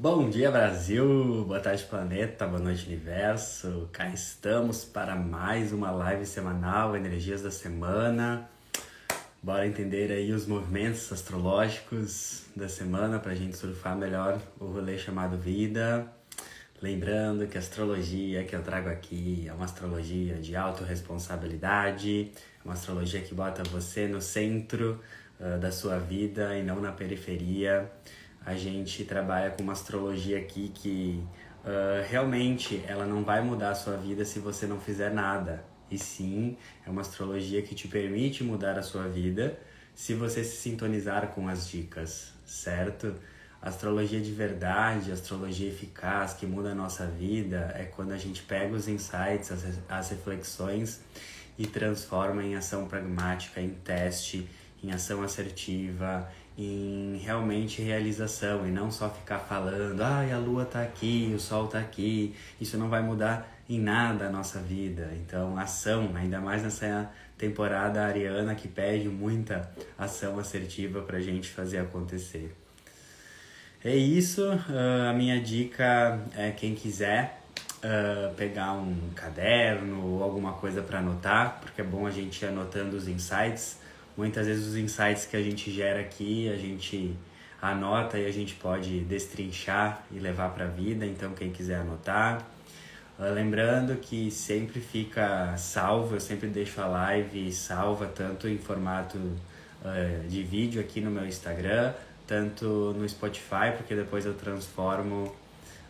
Bom dia Brasil, boa tarde planeta, boa noite universo. Cá estamos para mais uma live semanal, energias da semana. Bora entender aí os movimentos astrológicos da semana para a gente surfar melhor o rolê chamado vida. Lembrando que a astrologia que eu trago aqui é uma astrologia de autorresponsabilidade, é uma astrologia que bota você no centro uh, da sua vida e não na periferia a gente trabalha com uma astrologia aqui que uh, realmente ela não vai mudar a sua vida se você não fizer nada. E sim, é uma astrologia que te permite mudar a sua vida se você se sintonizar com as dicas, certo? Astrologia de verdade, astrologia eficaz que muda a nossa vida é quando a gente pega os insights, as, as reflexões e transforma em ação pragmática, em teste, em ação assertiva, em realmente realização e não só ficar falando, ai, ah, a lua tá aqui, o sol tá aqui, isso não vai mudar em nada a nossa vida. Então, ação, ainda mais nessa temporada ariana que pede muita ação assertiva pra gente fazer acontecer. É isso, uh, a minha dica é quem quiser uh, pegar um caderno ou alguma coisa para anotar, porque é bom a gente ir anotando os insights Muitas vezes os insights que a gente gera aqui, a gente anota e a gente pode destrinchar e levar para a vida, então quem quiser anotar. Ah, lembrando que sempre fica salvo, eu sempre deixo a live salva tanto em formato uh, de vídeo aqui no meu Instagram, tanto no Spotify, porque depois eu transformo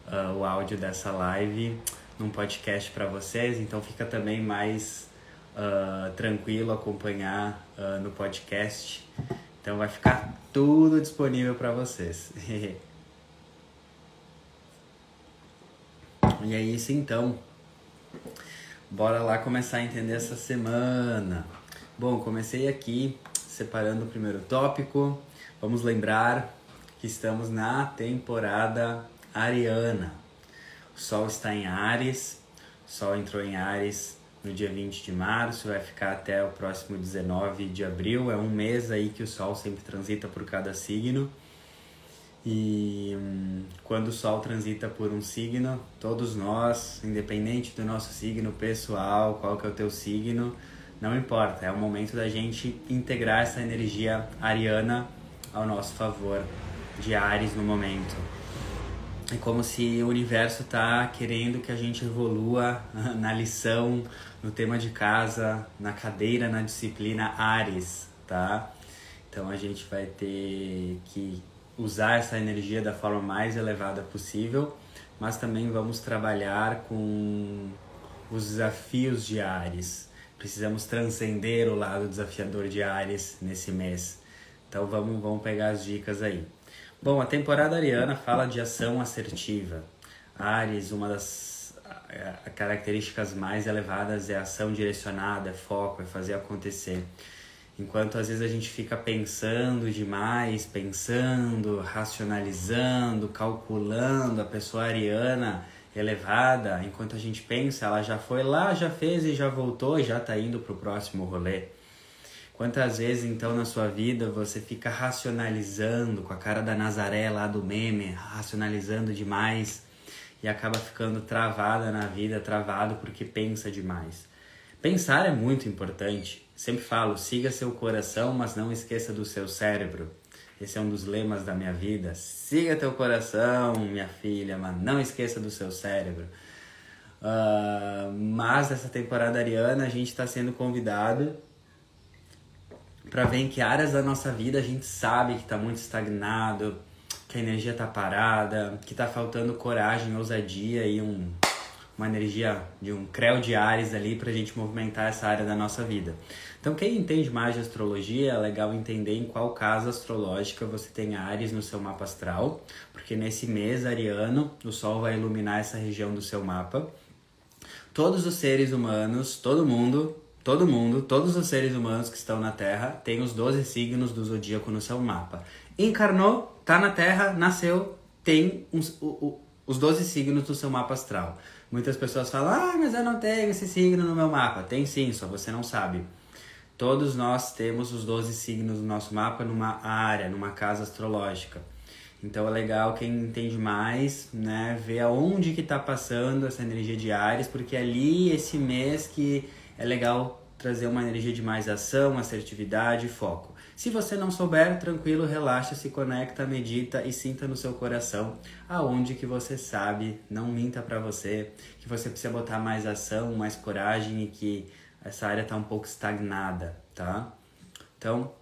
uh, o áudio dessa live num podcast para vocês, então fica também mais uh, tranquilo acompanhar uh, no podcast. Então vai ficar tudo disponível para vocês. e é isso então. Bora lá começar a entender essa semana. Bom, comecei aqui separando o primeiro tópico. Vamos lembrar que estamos na temporada ariana. O Sol está em Ares, o Sol entrou em Ares no dia 20 de março, vai ficar até o próximo 19 de abril. É um mês aí que o Sol sempre transita por cada signo. E hum, quando o Sol transita por um signo, todos nós, independente do nosso signo pessoal, qual que é o teu signo, não importa. É o momento da gente integrar essa energia ariana ao nosso favor, de Ares no momento. É como se o universo está querendo que a gente evolua na lição, no tema de casa, na cadeira, na disciplina Ares, tá? Então a gente vai ter que usar essa energia da forma mais elevada possível, mas também vamos trabalhar com os desafios de Ares. Precisamos transcender o lado desafiador de Ares nesse mês. Então vamos, vamos pegar as dicas aí. Bom, a temporada ariana fala de ação assertiva. Ares, uma das características mais elevadas é ação direcionada, é foco, é fazer acontecer. Enquanto às vezes a gente fica pensando demais, pensando, racionalizando, calculando, a pessoa ariana elevada, enquanto a gente pensa, ela já foi lá, já fez e já voltou, já está indo para o próximo rolê. Quantas vezes então na sua vida você fica racionalizando com a cara da Nazaré lá do meme, racionalizando demais e acaba ficando travada na vida, travado porque pensa demais. Pensar é muito importante. Sempre falo, siga seu coração, mas não esqueça do seu cérebro. Esse é um dos lemas da minha vida. Siga teu coração, minha filha, mas não esqueça do seu cérebro. Uh, mas nessa temporada ariana a gente está sendo convidado para ver em que áreas da nossa vida a gente sabe que está muito estagnado, que a energia está parada, que está faltando coragem, ousadia e um, uma energia de um creu de Ares ali para a gente movimentar essa área da nossa vida. Então, quem entende mais de astrologia, é legal entender em qual casa astrológica você tem Ares no seu mapa astral, porque nesse mês ariano o Sol vai iluminar essa região do seu mapa. Todos os seres humanos, todo mundo Todo mundo, todos os seres humanos que estão na Terra, têm os 12 signos do zodíaco no seu mapa. Encarnou, tá na Terra, nasceu, tem uns, o, o, os 12 signos do seu mapa astral. Muitas pessoas falam, ah, mas eu não tenho esse signo no meu mapa. Tem sim, só você não sabe. Todos nós temos os 12 signos do nosso mapa numa área, numa casa astrológica. Então é legal quem entende mais, né, ver aonde que tá passando essa energia de Ares, porque é ali esse mês que é legal trazer uma energia de mais ação, assertividade e foco. Se você não souber, tranquilo, relaxa, se conecta, medita e sinta no seu coração aonde que você sabe, não minta para você, que você precisa botar mais ação, mais coragem e que essa área tá um pouco estagnada, tá? Então,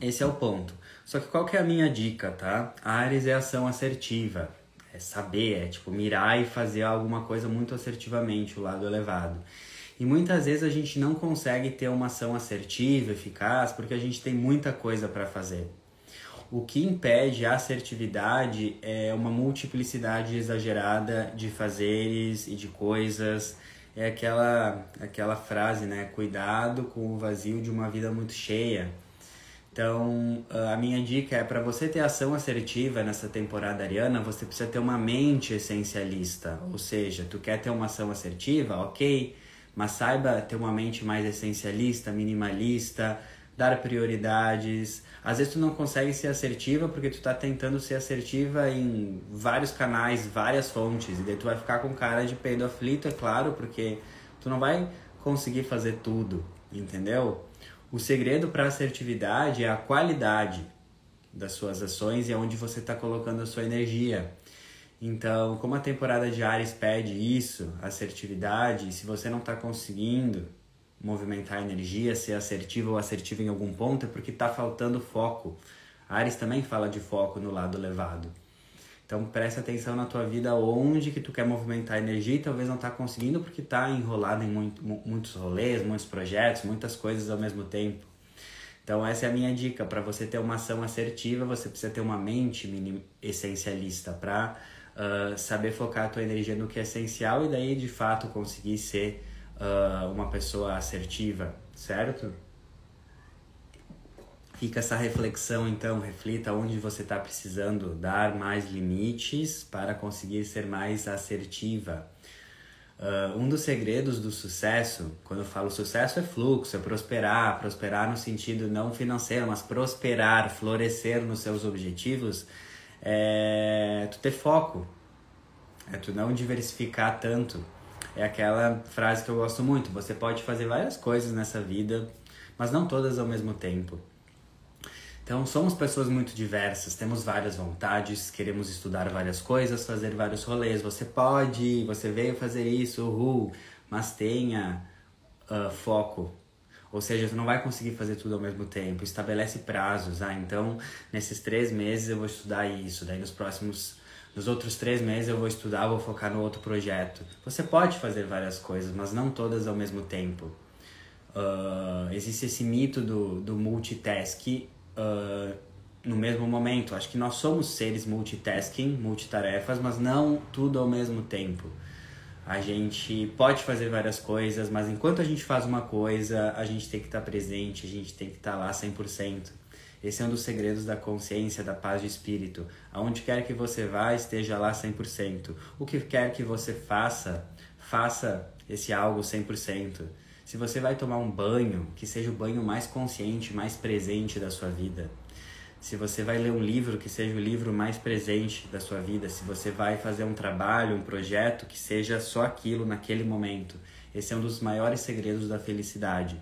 esse é o ponto. Só que qual que é a minha dica, tá? Ares é ação assertiva. É saber, é tipo mirar e fazer alguma coisa muito assertivamente, o lado elevado. E muitas vezes a gente não consegue ter uma ação assertiva, eficaz, porque a gente tem muita coisa para fazer. O que impede a assertividade é uma multiplicidade exagerada de fazeres e de coisas. É aquela, aquela frase, né? Cuidado com o vazio de uma vida muito cheia. Então, a minha dica é para você ter ação assertiva nessa temporada ariana, você precisa ter uma mente essencialista. Ou seja, tu quer ter uma ação assertiva, ok, mas saiba ter uma mente mais essencialista, minimalista, dar prioridades. Às vezes tu não consegue ser assertiva porque tu tá tentando ser assertiva em vários canais, várias fontes, e daí tu vai ficar com cara de peido aflito, é claro, porque tu não vai conseguir fazer tudo, entendeu? O segredo para assertividade é a qualidade das suas ações e é onde você está colocando a sua energia. Então, como a temporada de Ares pede isso, assertividade, se você não está conseguindo movimentar a energia, ser assertivo ou assertivo em algum ponto, é porque está faltando foco. Ares também fala de foco no lado elevado. Então preste atenção na tua vida onde que tu quer movimentar a energia e talvez não está conseguindo porque está enrolado em muito, muitos rolês, muitos projetos, muitas coisas ao mesmo tempo. Então essa é a minha dica, para você ter uma ação assertiva, você precisa ter uma mente essencialista para uh, saber focar a tua energia no que é essencial e daí de fato conseguir ser uh, uma pessoa assertiva, certo? Fica essa reflexão, então, reflita onde você está precisando dar mais limites para conseguir ser mais assertiva. Uh, um dos segredos do sucesso, quando eu falo sucesso, é fluxo, é prosperar, prosperar no sentido não financeiro, mas prosperar, florescer nos seus objetivos, é tu ter foco, é tu não diversificar tanto. É aquela frase que eu gosto muito: você pode fazer várias coisas nessa vida, mas não todas ao mesmo tempo. Então, somos pessoas muito diversas, temos várias vontades, queremos estudar várias coisas, fazer vários rolês. Você pode, você veio fazer isso, uhul, mas tenha uh, foco. Ou seja, você não vai conseguir fazer tudo ao mesmo tempo. Estabelece prazos. Ah, então, nesses três meses eu vou estudar isso. Daí, nos próximos nos outros três meses eu vou estudar, vou focar no outro projeto. Você pode fazer várias coisas, mas não todas ao mesmo tempo. Uh, existe esse mito do, do multitask uh, no mesmo momento. Acho que nós somos seres multitasking, multitarefas, mas não tudo ao mesmo tempo. A gente pode fazer várias coisas, mas enquanto a gente faz uma coisa, a gente tem que estar presente, a gente tem que estar lá 100%. Esse é um dos segredos da consciência, da paz de espírito. Aonde quer que você vá, esteja lá 100%. O que quer que você faça, faça esse algo 100%. Se você vai tomar um banho, que seja o banho mais consciente, mais presente da sua vida. Se você vai ler um livro, que seja o livro mais presente da sua vida. Se você vai fazer um trabalho, um projeto, que seja só aquilo naquele momento. Esse é um dos maiores segredos da felicidade,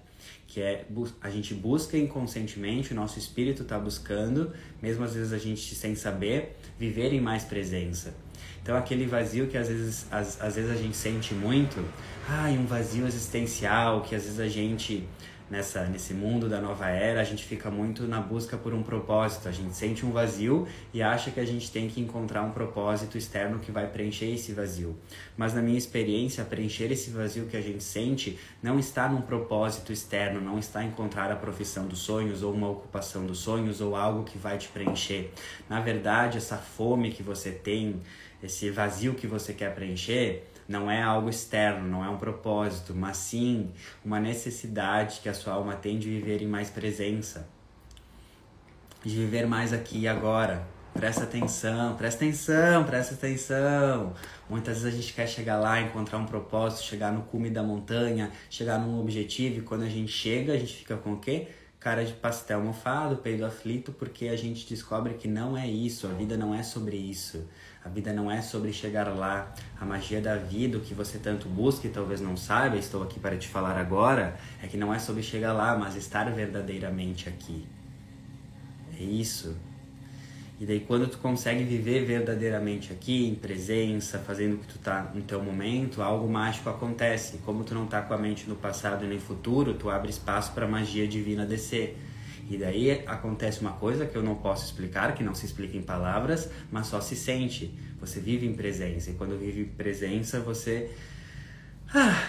que é a gente busca inconscientemente, o nosso espírito está buscando, mesmo às vezes a gente sem saber, viver em mais presença. Então aquele vazio que às vezes, às, às vezes a gente sente muito, ai, um vazio existencial que às vezes a gente nessa nesse mundo da nova era, a gente fica muito na busca por um propósito. A gente sente um vazio e acha que a gente tem que encontrar um propósito externo que vai preencher esse vazio. Mas na minha experiência, preencher esse vazio que a gente sente não está num propósito externo, não está encontrar a profissão dos sonhos ou uma ocupação dos sonhos ou algo que vai te preencher. Na verdade, essa fome que você tem esse vazio que você quer preencher não é algo externo, não é um propósito, mas sim uma necessidade que a sua alma tem de viver em mais presença, de viver mais aqui e agora. Presta atenção, presta atenção, presta atenção. Muitas vezes a gente quer chegar lá, encontrar um propósito, chegar no cume da montanha, chegar num objetivo e quando a gente chega, a gente fica com o quê? cara de pastel mofado, peido aflito, porque a gente descobre que não é isso, a vida não é sobre isso. A vida não é sobre chegar lá. A magia da vida, o que você tanto busca e talvez não saiba, estou aqui para te falar agora, é que não é sobre chegar lá, mas estar verdadeiramente aqui. É isso. E daí quando tu consegue viver verdadeiramente aqui, em presença, fazendo o que tu tá no teu momento, algo mágico acontece. Como tu não tá com a mente no passado e nem futuro, tu abre espaço para a magia divina descer. E daí acontece uma coisa que eu não posso explicar, que não se explica em palavras, mas só se sente. Você vive em presença. E quando vive em presença, você. Ah,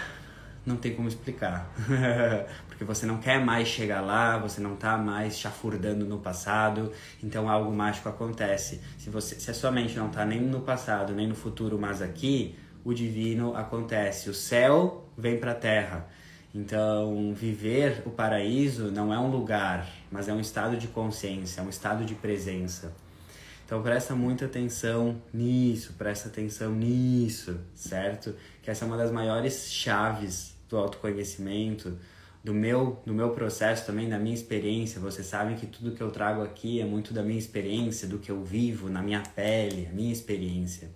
não tem como explicar. Porque você não quer mais chegar lá, você não tá mais chafurdando no passado, então algo mágico acontece. Se, você, se a sua mente não tá nem no passado, nem no futuro, mas aqui, o divino acontece. O céu vem para a terra. Então, viver o paraíso não é um lugar, mas é um estado de consciência, é um estado de presença. Então, presta muita atenção nisso, presta atenção nisso, certo? Que essa é uma das maiores chaves do autoconhecimento, do meu, do meu processo também, da minha experiência. Você sabe que tudo que eu trago aqui é muito da minha experiência, do que eu vivo na minha pele, a minha experiência.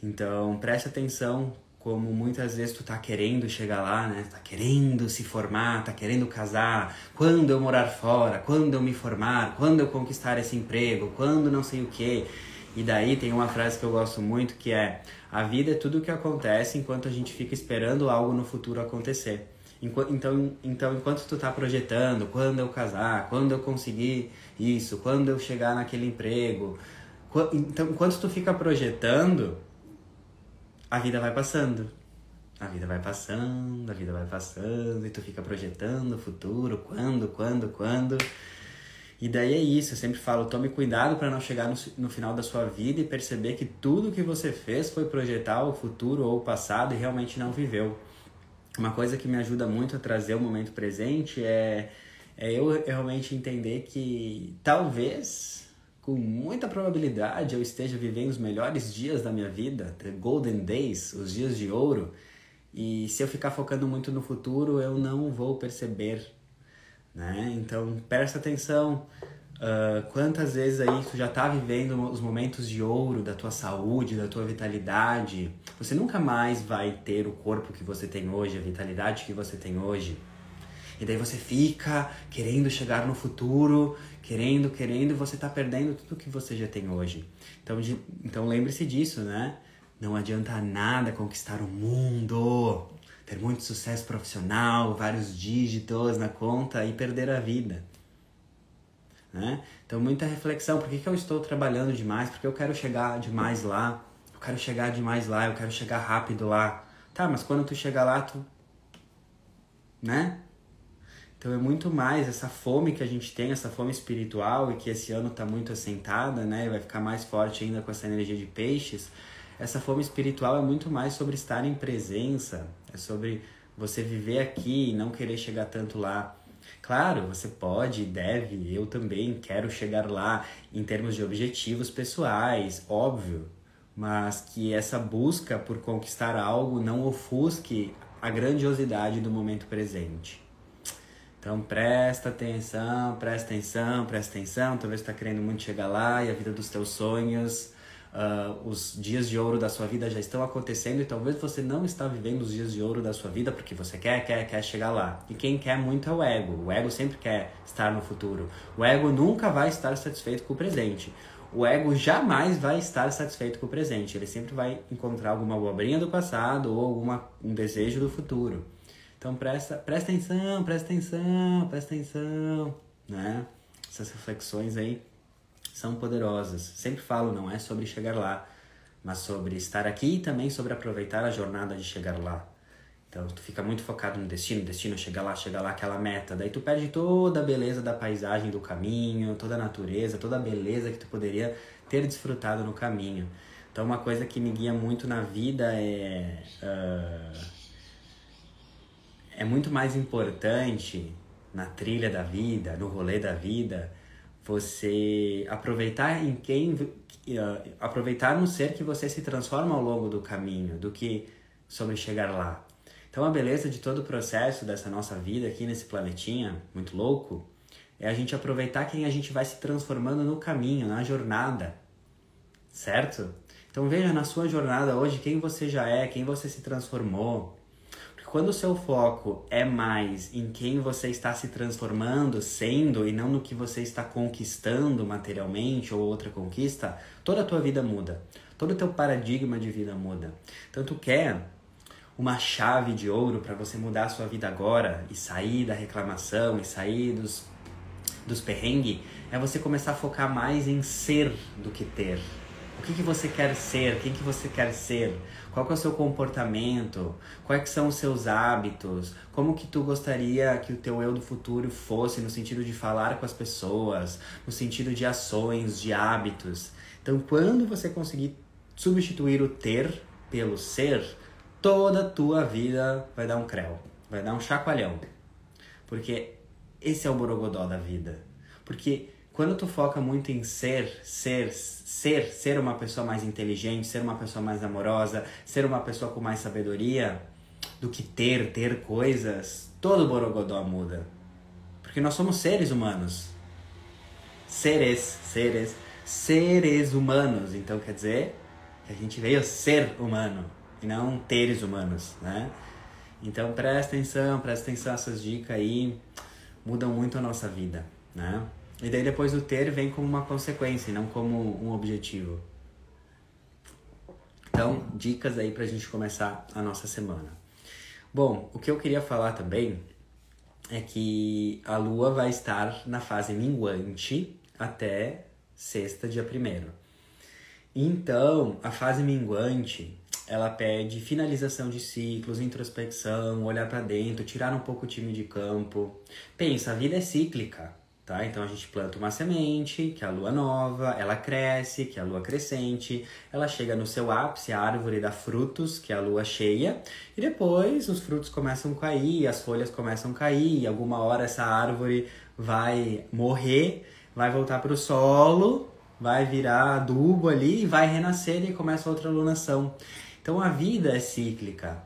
Então, preste atenção como muitas vezes tu tá querendo chegar lá, né? Tá querendo se formar, tá querendo casar. Quando eu morar fora, quando eu me formar, quando eu conquistar esse emprego, quando não sei o quê. E daí tem uma frase que eu gosto muito que é: a vida é tudo o que acontece enquanto a gente fica esperando algo no futuro acontecer. Então, então enquanto tu tá projetando, quando eu casar, quando eu conseguir isso, quando eu chegar naquele emprego, então enquanto tu fica projetando, a vida vai passando. A vida vai passando, a vida vai passando, e tu fica projetando o futuro, quando, quando, quando. E daí é isso, eu sempre falo, tome cuidado para não chegar no, no final da sua vida e perceber que tudo que você fez foi projetar o futuro ou o passado e realmente não viveu. Uma coisa que me ajuda muito a trazer o momento presente é, é eu realmente entender que talvez, com muita probabilidade, eu esteja vivendo os melhores dias da minha vida, the golden days, os dias de ouro, e se eu ficar focando muito no futuro, eu não vou perceber né? Então presta atenção. Uh, quantas vezes aí tu já tá vivendo os momentos de ouro da tua saúde, da tua vitalidade? Você nunca mais vai ter o corpo que você tem hoje, a vitalidade que você tem hoje. E daí você fica querendo chegar no futuro, querendo, querendo, você tá perdendo tudo que você já tem hoje. Então, então lembre-se disso, né? Não adianta nada conquistar o mundo ter muito sucesso profissional, vários dígitos na conta e perder a vida. Né? Então, muita reflexão: por que, que eu estou trabalhando demais? Porque eu quero chegar demais lá. Eu quero chegar demais lá, eu quero chegar rápido lá. Tá, mas quando tu chegar lá, tu. Né? Então é muito mais essa fome que a gente tem, essa fome espiritual e que esse ano está muito assentada, né? E vai ficar mais forte ainda com essa energia de peixes. Essa fome espiritual é muito mais sobre estar em presença, é sobre você viver aqui e não querer chegar tanto lá. Claro, você pode, deve, eu também quero chegar lá em termos de objetivos pessoais, óbvio, mas que essa busca por conquistar algo não ofusque a grandiosidade do momento presente. Então presta atenção, presta atenção, presta atenção. Talvez está querendo muito chegar lá e a vida dos teus sonhos Uh, os dias de ouro da sua vida já estão acontecendo e talvez você não está vivendo os dias de ouro da sua vida porque você quer, quer, quer chegar lá. E quem quer muito é o ego. O ego sempre quer estar no futuro. O ego nunca vai estar satisfeito com o presente. O ego jamais vai estar satisfeito com o presente. Ele sempre vai encontrar alguma abobrinha do passado ou alguma, um desejo do futuro. Então presta, presta atenção, presta atenção, presta atenção, né? Essas reflexões aí são poderosas. Sempre falo, não é sobre chegar lá, mas sobre estar aqui e também sobre aproveitar a jornada de chegar lá. Então tu fica muito focado no destino, destino chegar lá, chegar lá, aquela meta. Daí tu perde toda a beleza da paisagem do caminho, toda a natureza, toda a beleza que tu poderia ter desfrutado no caminho. Então uma coisa que me guia muito na vida é uh, é muito mais importante na trilha da vida, no rolê da vida, você aproveitar em quem uh, aproveitar no ser que você se transforma ao longo do caminho do que sobre chegar lá Então a beleza de todo o processo dessa nossa vida aqui nesse planetinha muito louco é a gente aproveitar quem a gente vai se transformando no caminho, na jornada. Certo? Então veja na sua jornada hoje quem você já é, quem você se transformou. Quando o seu foco é mais em quem você está se transformando, sendo, e não no que você está conquistando materialmente ou outra conquista, toda a tua vida muda. Todo o teu paradigma de vida muda. Então tu quer uma chave de ouro para você mudar a sua vida agora e sair da reclamação e sair dos, dos perrengues, é você começar a focar mais em ser do que ter. O que, que você quer ser? Quem que você quer ser? Qual que é o seu comportamento? Quais são os seus hábitos? Como que tu gostaria que o teu eu do futuro fosse no sentido de falar com as pessoas, no sentido de ações, de hábitos? Então, quando você conseguir substituir o ter pelo ser, toda a tua vida vai dar um creu, vai dar um chacoalhão. Porque esse é o borogodó da vida. Porque quando tu foca muito em ser, ser, ser, ser uma pessoa mais inteligente, ser uma pessoa mais amorosa, ser uma pessoa com mais sabedoria, do que ter, ter coisas, todo borogodó muda. Porque nós somos seres humanos. Seres, seres, seres humanos. Então quer dizer que a gente veio ser humano e não teres humanos, né? Então presta atenção, presta atenção essas dicas aí, mudam muito a nossa vida, né? E daí depois o ter vem como uma consequência, não como um objetivo. Então, dicas aí pra gente começar a nossa semana. Bom, o que eu queria falar também é que a lua vai estar na fase minguante até sexta, dia primeiro. Então, a fase minguante ela pede finalização de ciclos, introspecção, olhar para dentro, tirar um pouco o time de campo. Pensa, a vida é cíclica, tá? Então a gente planta uma semente, que é a lua nova, ela cresce, que é a lua crescente, ela chega no seu ápice, a árvore dá frutos, que é a lua cheia, e depois os frutos começam a cair, as folhas começam a cair, e alguma hora essa árvore vai morrer, vai voltar para o solo, vai virar adubo ali e vai renascer e começa outra lunação. Então a vida é cíclica.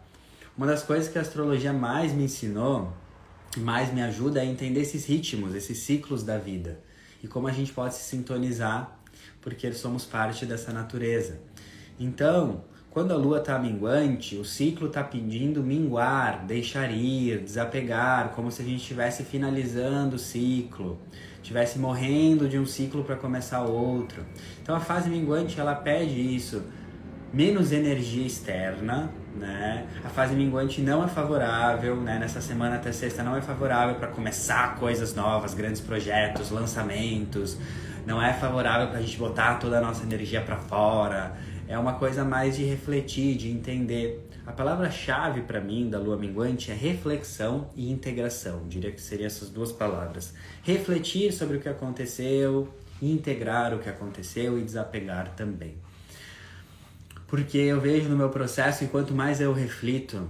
Uma das coisas que a astrologia mais me ensinou, mais me ajuda é entender esses ritmos, esses ciclos da vida e como a gente pode se sintonizar, porque somos parte dessa natureza. Então, quando a lua está minguante, o ciclo está pedindo minguar, deixar ir, desapegar, como se a gente estivesse finalizando o ciclo, estivesse morrendo de um ciclo para começar outro. Então a fase minguante ela pede isso, menos energia externa, né? A fase minguante não é favorável, né? Nessa semana até sexta não é favorável para começar coisas novas, grandes projetos, lançamentos. Não é favorável para a gente botar toda a nossa energia para fora. É uma coisa mais de refletir, de entender. A palavra-chave para mim da lua minguante é reflexão e integração. Diria que seriam essas duas palavras. Refletir sobre o que aconteceu, integrar o que aconteceu e desapegar também. Porque eu vejo no meu processo e quanto mais eu reflito,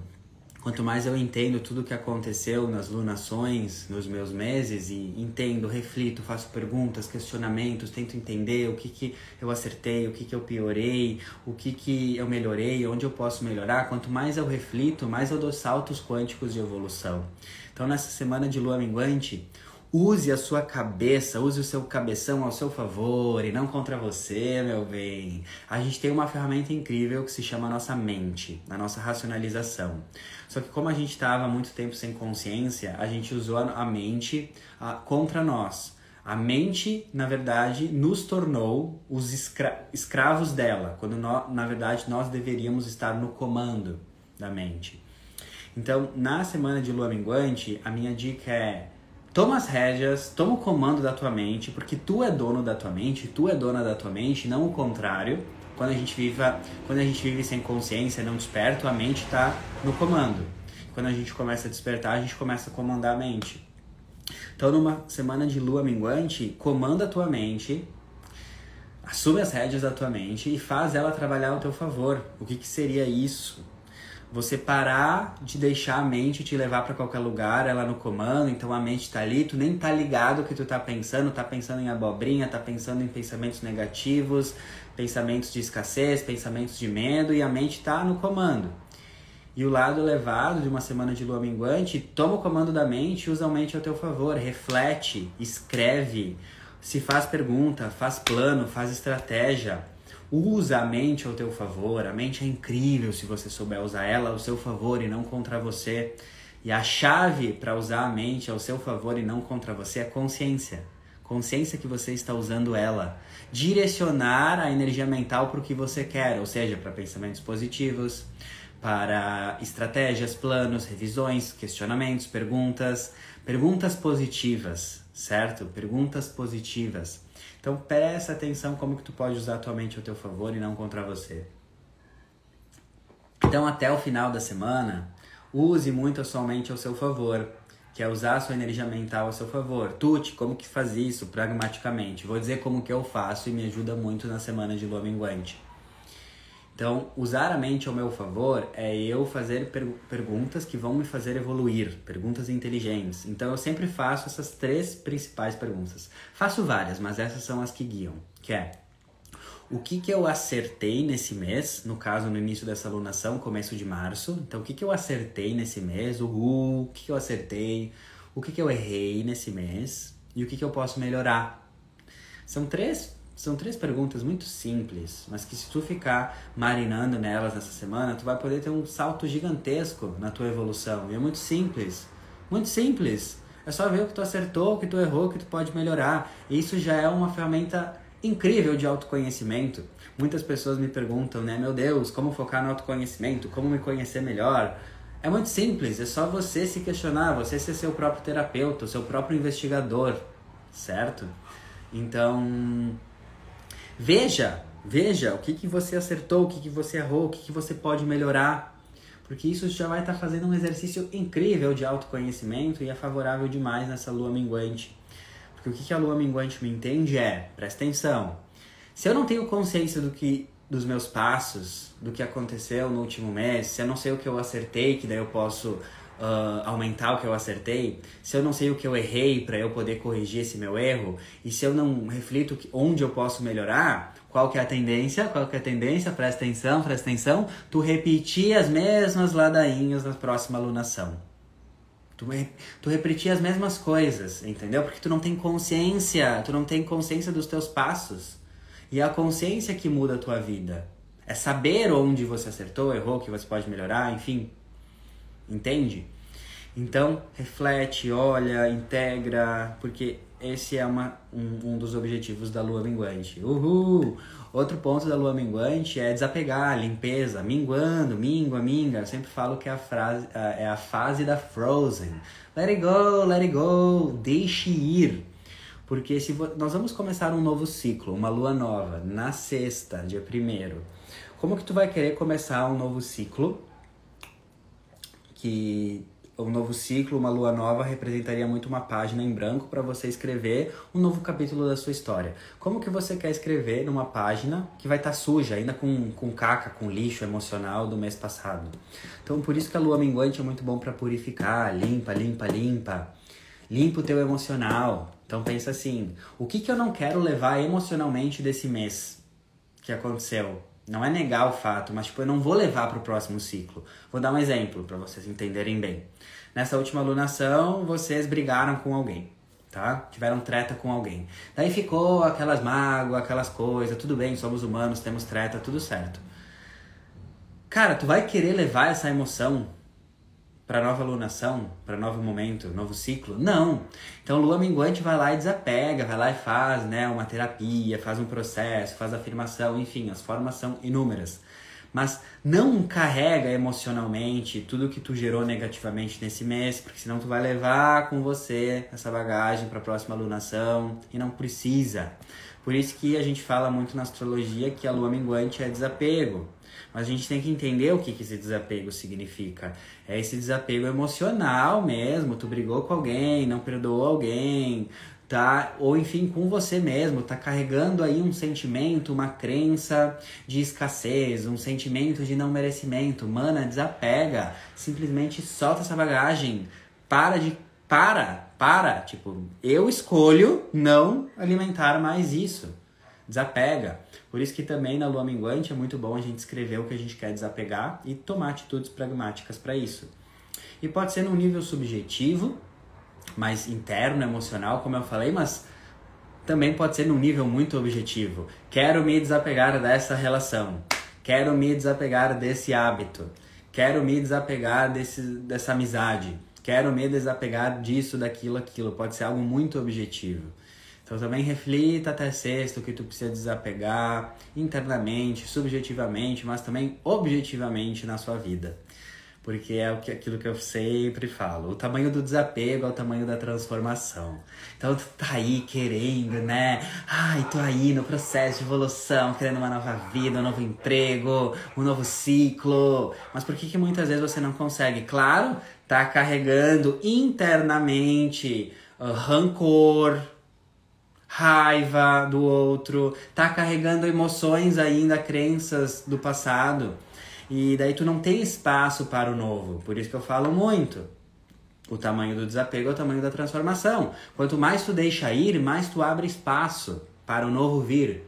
quanto mais eu entendo tudo o que aconteceu nas lunações, nos meus meses, e entendo, reflito, faço perguntas, questionamentos, tento entender o que, que eu acertei, o que, que eu piorei, o que, que eu melhorei, onde eu posso melhorar, quanto mais eu reflito, mais eu dou saltos quânticos de evolução. Então, nessa semana de lua minguante, Use a sua cabeça, use o seu cabeção ao seu favor e não contra você, meu bem. A gente tem uma ferramenta incrível que se chama nossa mente, a nossa racionalização. Só que como a gente estava muito tempo sem consciência, a gente usou a mente a, contra nós. A mente, na verdade, nos tornou os escra escravos dela, quando na verdade nós deveríamos estar no comando da mente. Então, na semana de lua minguante, a minha dica é Toma as rédeas, toma o comando da tua mente, porque tu é dono da tua mente, tu é dona da tua mente, não o contrário. Quando a gente vive, quando a gente vive sem consciência, não desperto, a mente está no comando. Quando a gente começa a despertar, a gente começa a comandar a mente. Então, numa semana de lua minguante, comanda a tua mente, assume as rédeas da tua mente e faz ela trabalhar ao teu favor. O que, que seria isso? Você parar de deixar a mente te levar para qualquer lugar, ela no comando, então a mente tá ali, tu nem tá ligado o que tu tá pensando, tá pensando em abobrinha, tá pensando em pensamentos negativos, pensamentos de escassez, pensamentos de medo e a mente tá no comando. E o lado elevado de uma semana de lua minguante, toma o comando da mente e usa a mente ao teu favor. Reflete, escreve, se faz pergunta, faz plano, faz estratégia. Usa a mente ao teu favor. A mente é incrível se você souber usar ela ao seu favor e não contra você. E a chave para usar a mente ao seu favor e não contra você é consciência. Consciência que você está usando ela. Direcionar a energia mental para o que você quer, ou seja, para pensamentos positivos, para estratégias, planos, revisões, questionamentos, perguntas, perguntas positivas, certo? Perguntas positivas. Então presta atenção como que tu pode usar a tua mente ao teu favor e não contra você. Então até o final da semana, use muito a sua mente ao seu favor, que é usar a sua energia mental ao seu favor. Tuti, como que faz isso pragmaticamente? Vou dizer como que eu faço e me ajuda muito na semana de lua minguante. Então, usar a mente ao meu favor é eu fazer per perguntas que vão me fazer evoluir, perguntas inteligentes. Então, eu sempre faço essas três principais perguntas. Faço várias, mas essas são as que guiam, que é o que, que eu acertei nesse mês, no caso, no início dessa alunação, começo de março. Então, o que, que eu acertei nesse mês, uhul, o que, que eu acertei, o que, que eu errei nesse mês e o que, que eu posso melhorar. São três são três perguntas muito simples, mas que se tu ficar marinando nelas nessa semana, tu vai poder ter um salto gigantesco na tua evolução. E é muito simples. Muito simples. É só ver o que tu acertou, o que tu errou, o que tu pode melhorar. E isso já é uma ferramenta incrível de autoconhecimento. Muitas pessoas me perguntam, né, meu Deus, como focar no autoconhecimento, como me conhecer melhor? É muito simples, é só você se questionar, você ser seu próprio terapeuta, seu próprio investigador, certo? Então, Veja, veja o que, que você acertou, o que, que você errou, o que, que você pode melhorar. Porque isso já vai estar tá fazendo um exercício incrível de autoconhecimento e é favorável demais nessa lua minguante. Porque o que, que a lua minguante me entende é, presta atenção, se eu não tenho consciência do que dos meus passos, do que aconteceu no último mês, se eu não sei o que eu acertei, que daí eu posso uh, aumentar o que eu acertei, se eu não sei o que eu errei para eu poder corrigir esse meu erro, e se eu não reflito onde eu posso melhorar, qual que é a tendência? Qual que é a tendência? Presta atenção, presta atenção. Tu repetir as mesmas ladainhas na próxima alunação. Tu, tu repetir as mesmas coisas, entendeu? Porque tu não tem consciência, tu não tem consciência dos teus passos. E é a consciência que muda a tua vida. É saber onde você acertou, errou, que você pode melhorar, enfim entende? Então, reflete, olha, integra, porque esse é uma, um, um dos objetivos da lua minguante. Uhul! Outro ponto da lua minguante é desapegar, limpeza, minguando, mingua, minga. Eu sempre falo que é a, frase, é a fase da Frozen. Let it go, let it go, deixe ir. Porque se nós vamos começar um novo ciclo, uma lua nova, na sexta, dia primeiro. Como que tu vai querer começar um novo ciclo que um novo ciclo, uma lua nova, representaria muito uma página em branco para você escrever um novo capítulo da sua história. Como que você quer escrever numa página que vai estar tá suja, ainda com, com caca, com lixo emocional do mês passado? Então, por isso que a lua minguante é muito bom para purificar, limpa, limpa, limpa. Limpa o teu emocional. Então, pensa assim: o que, que eu não quero levar emocionalmente desse mês que aconteceu? Não é negar o fato, mas tipo, eu não vou levar para o próximo ciclo. Vou dar um exemplo para vocês entenderem bem. Nessa última alunação, vocês brigaram com alguém, tá? Tiveram treta com alguém. Daí ficou aquelas mágoas, aquelas coisas, tudo bem, somos humanos, temos treta, tudo certo. Cara, tu vai querer levar essa emoção para nova alunação, para novo momento, novo ciclo? Não. Então, lua minguante vai lá e desapega, vai lá e faz, né, uma terapia, faz um processo, faz afirmação, enfim, as formas são inúmeras. Mas não carrega emocionalmente tudo que tu gerou negativamente nesse mês, porque senão tu vai levar com você essa bagagem para a próxima alunação e não precisa. Por isso que a gente fala muito na astrologia que a lua minguante é desapego. Mas a gente tem que entender o que, que esse desapego significa. É esse desapego emocional mesmo. Tu brigou com alguém, não perdoou alguém, tá? Ou enfim, com você mesmo, tá carregando aí um sentimento, uma crença de escassez, um sentimento de não merecimento. Mana, desapega. Simplesmente solta essa bagagem. Para de. Para, para. Tipo, eu escolho não alimentar mais isso. Desapega. Por isso que também na lua minguante é muito bom a gente escrever o que a gente quer desapegar e tomar atitudes pragmáticas para isso. E pode ser num nível subjetivo, mais interno, emocional, como eu falei, mas também pode ser num nível muito objetivo. Quero me desapegar dessa relação. Quero me desapegar desse hábito. Quero me desapegar desse, dessa amizade. Quero me desapegar disso, daquilo, aquilo. Pode ser algo muito objetivo. Então também reflita até sexta o que tu precisa desapegar internamente, subjetivamente, mas também objetivamente na sua vida. Porque é aquilo que eu sempre falo. O tamanho do desapego é o tamanho da transformação. Então tu tá aí querendo, né? Ai, tô aí no processo de evolução, querendo uma nova vida, um novo emprego, um novo ciclo. Mas por que, que muitas vezes você não consegue? Claro, tá carregando internamente uh, rancor, raiva do outro, tá carregando emoções ainda, crenças do passado. E daí tu não tem espaço para o novo. Por isso que eu falo muito. O tamanho do desapego é o tamanho da transformação. Quanto mais tu deixa ir, mais tu abre espaço para o novo vir.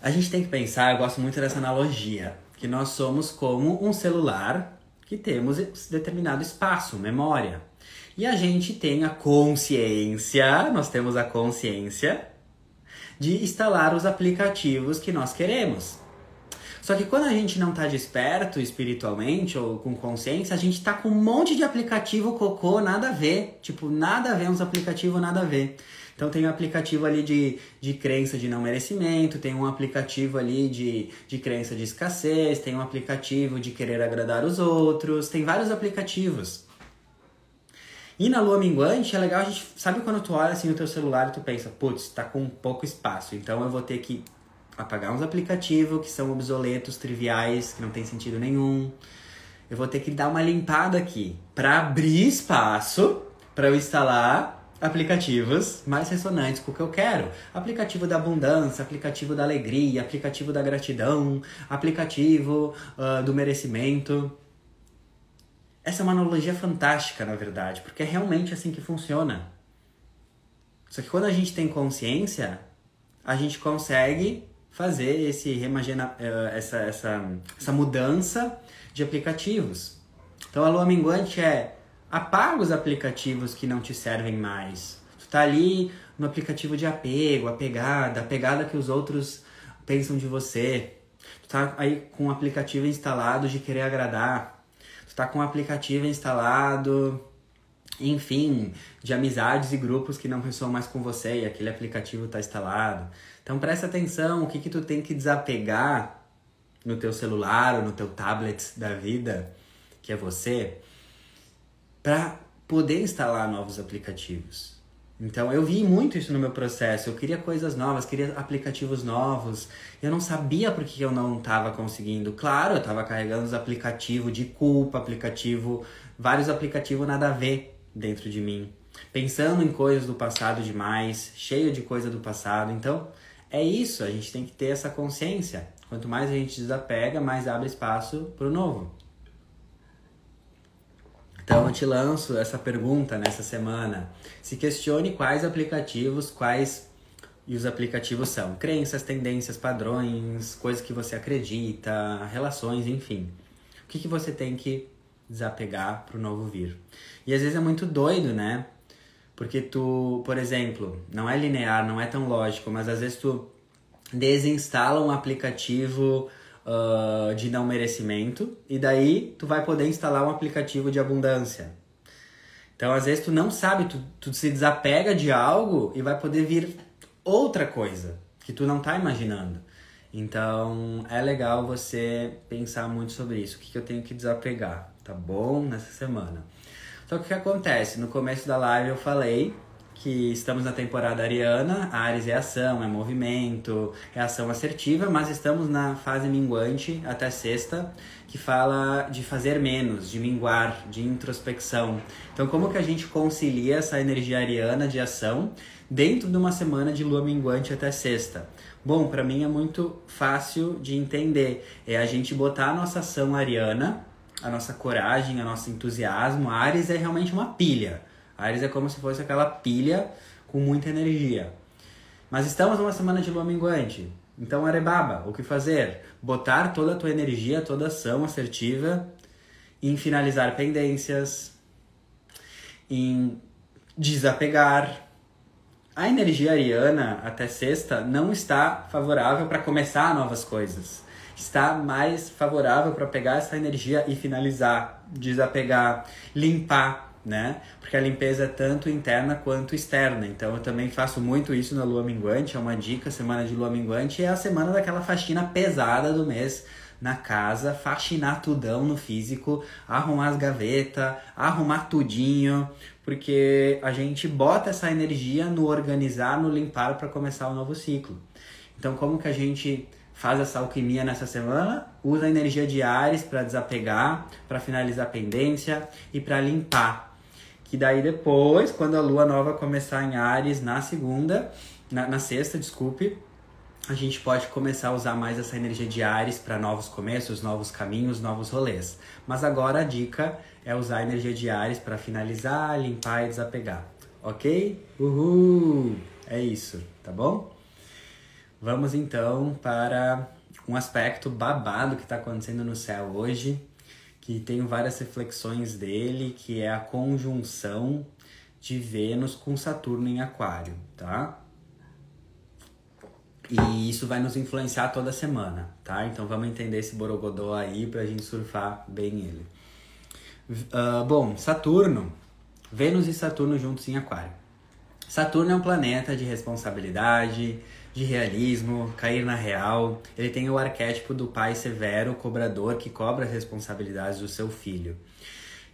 A gente tem que pensar, eu gosto muito dessa analogia, que nós somos como um celular que temos determinado espaço, memória. E a gente tem a consciência, nós temos a consciência de instalar os aplicativos que nós queremos. Só que quando a gente não está desperto espiritualmente ou com consciência, a gente está com um monte de aplicativo cocô, nada a ver. Tipo, nada a ver, uns aplicativos nada a ver. Então tem um aplicativo ali de, de crença de não merecimento, tem um aplicativo ali de, de crença de escassez, tem um aplicativo de querer agradar os outros, tem vários aplicativos. E na lua minguante é legal a gente. Sabe quando tu olha assim no teu celular e tu pensa, putz, tá com pouco espaço, então eu vou ter que apagar uns aplicativos que são obsoletos, triviais, que não tem sentido nenhum. Eu vou ter que dar uma limpada aqui para abrir espaço para eu instalar aplicativos mais ressonantes com o que eu quero. Aplicativo da abundância, aplicativo da alegria, aplicativo da gratidão, aplicativo uh, do merecimento. Essa é uma analogia fantástica, na verdade, porque é realmente assim que funciona. Só que quando a gente tem consciência, a gente consegue fazer esse remagena, eh, essa, essa, essa mudança de aplicativos. Então a lua minguante é apaga os aplicativos que não te servem mais. Tu tá ali no aplicativo de apego, apegada, a pegada que os outros pensam de você. Tu tá aí com o aplicativo instalado de querer agradar está com um aplicativo instalado, enfim, de amizades e grupos que não ressoam mais com você e aquele aplicativo está instalado. Então presta atenção, o que que tu tem que desapegar no teu celular ou no teu tablet da vida, que é você, para poder instalar novos aplicativos. Então eu vi muito isso no meu processo. Eu queria coisas novas, queria aplicativos novos. Eu não sabia por que eu não estava conseguindo. Claro, eu estava carregando os aplicativos de culpa, aplicativo, vários aplicativos nada a ver dentro de mim. Pensando em coisas do passado demais, cheio de coisa do passado. Então, é isso, a gente tem que ter essa consciência. Quanto mais a gente desapega, mais abre espaço para o novo. Então eu te lanço essa pergunta nessa semana. Se questione quais aplicativos, quais e os aplicativos são crenças, tendências, padrões, coisas que você acredita, relações, enfim. O que, que você tem que desapegar para o novo vir? E às vezes é muito doido, né? Porque tu, por exemplo, não é linear, não é tão lógico, mas às vezes tu desinstala um aplicativo uh, de não merecimento e daí tu vai poder instalar um aplicativo de abundância. Então, às vezes tu não sabe, tu, tu se desapega de algo e vai poder vir outra coisa que tu não tá imaginando. Então, é legal você pensar muito sobre isso. O que, que eu tenho que desapegar, tá bom? Nessa semana. Só que o que acontece? No começo da live eu falei que estamos na temporada ariana, Ares é ação, é movimento, é ação assertiva, mas estamos na fase minguante até sexta, que fala de fazer menos, de minguar, de introspecção. Então, como que a gente concilia essa energia ariana de ação dentro de uma semana de lua minguante até sexta? Bom, para mim é muito fácil de entender. É a gente botar a nossa ação ariana, a nossa coragem, a nosso entusiasmo. Ares é realmente uma pilha Ares é como se fosse aquela pilha com muita energia. Mas estamos numa semana de lua minguante. Então, Arebaba, o que fazer? Botar toda a tua energia, toda ação assertiva em finalizar pendências, em desapegar. A energia ariana até sexta não está favorável para começar novas coisas. Está mais favorável para pegar essa energia e finalizar, desapegar, limpar, né? Porque a limpeza é tanto interna quanto externa. Então eu também faço muito isso na lua minguante, é uma dica, semana de lua minguante é a semana daquela faxina pesada do mês na casa, faxinar tudão no físico, arrumar as gavetas, arrumar tudinho, porque a gente bota essa energia no organizar, no limpar para começar o novo ciclo. Então, como que a gente faz essa alquimia nessa semana? Usa a energia de Ares para desapegar, para finalizar a pendência e para limpar. Que daí depois, quando a lua nova começar em Ares na segunda, na, na sexta, desculpe, a gente pode começar a usar mais essa energia de Ares para novos começos, novos caminhos, novos rolês. Mas agora a dica é usar a energia de Ares para finalizar, limpar e desapegar. Ok? Uhul! É isso, tá bom? Vamos então para um aspecto babado que está acontecendo no céu hoje, que tenho várias reflexões dele, que é a conjunção de Vênus com Saturno em Aquário, tá? E isso vai nos influenciar toda semana, tá? Então vamos entender esse borogodó aí pra gente surfar bem ele. Uh, bom, Saturno, Vênus e Saturno juntos em Aquário. Saturno é um planeta de responsabilidade, de realismo, cair na real. Ele tem o arquétipo do pai severo, cobrador, que cobra as responsabilidades do seu filho.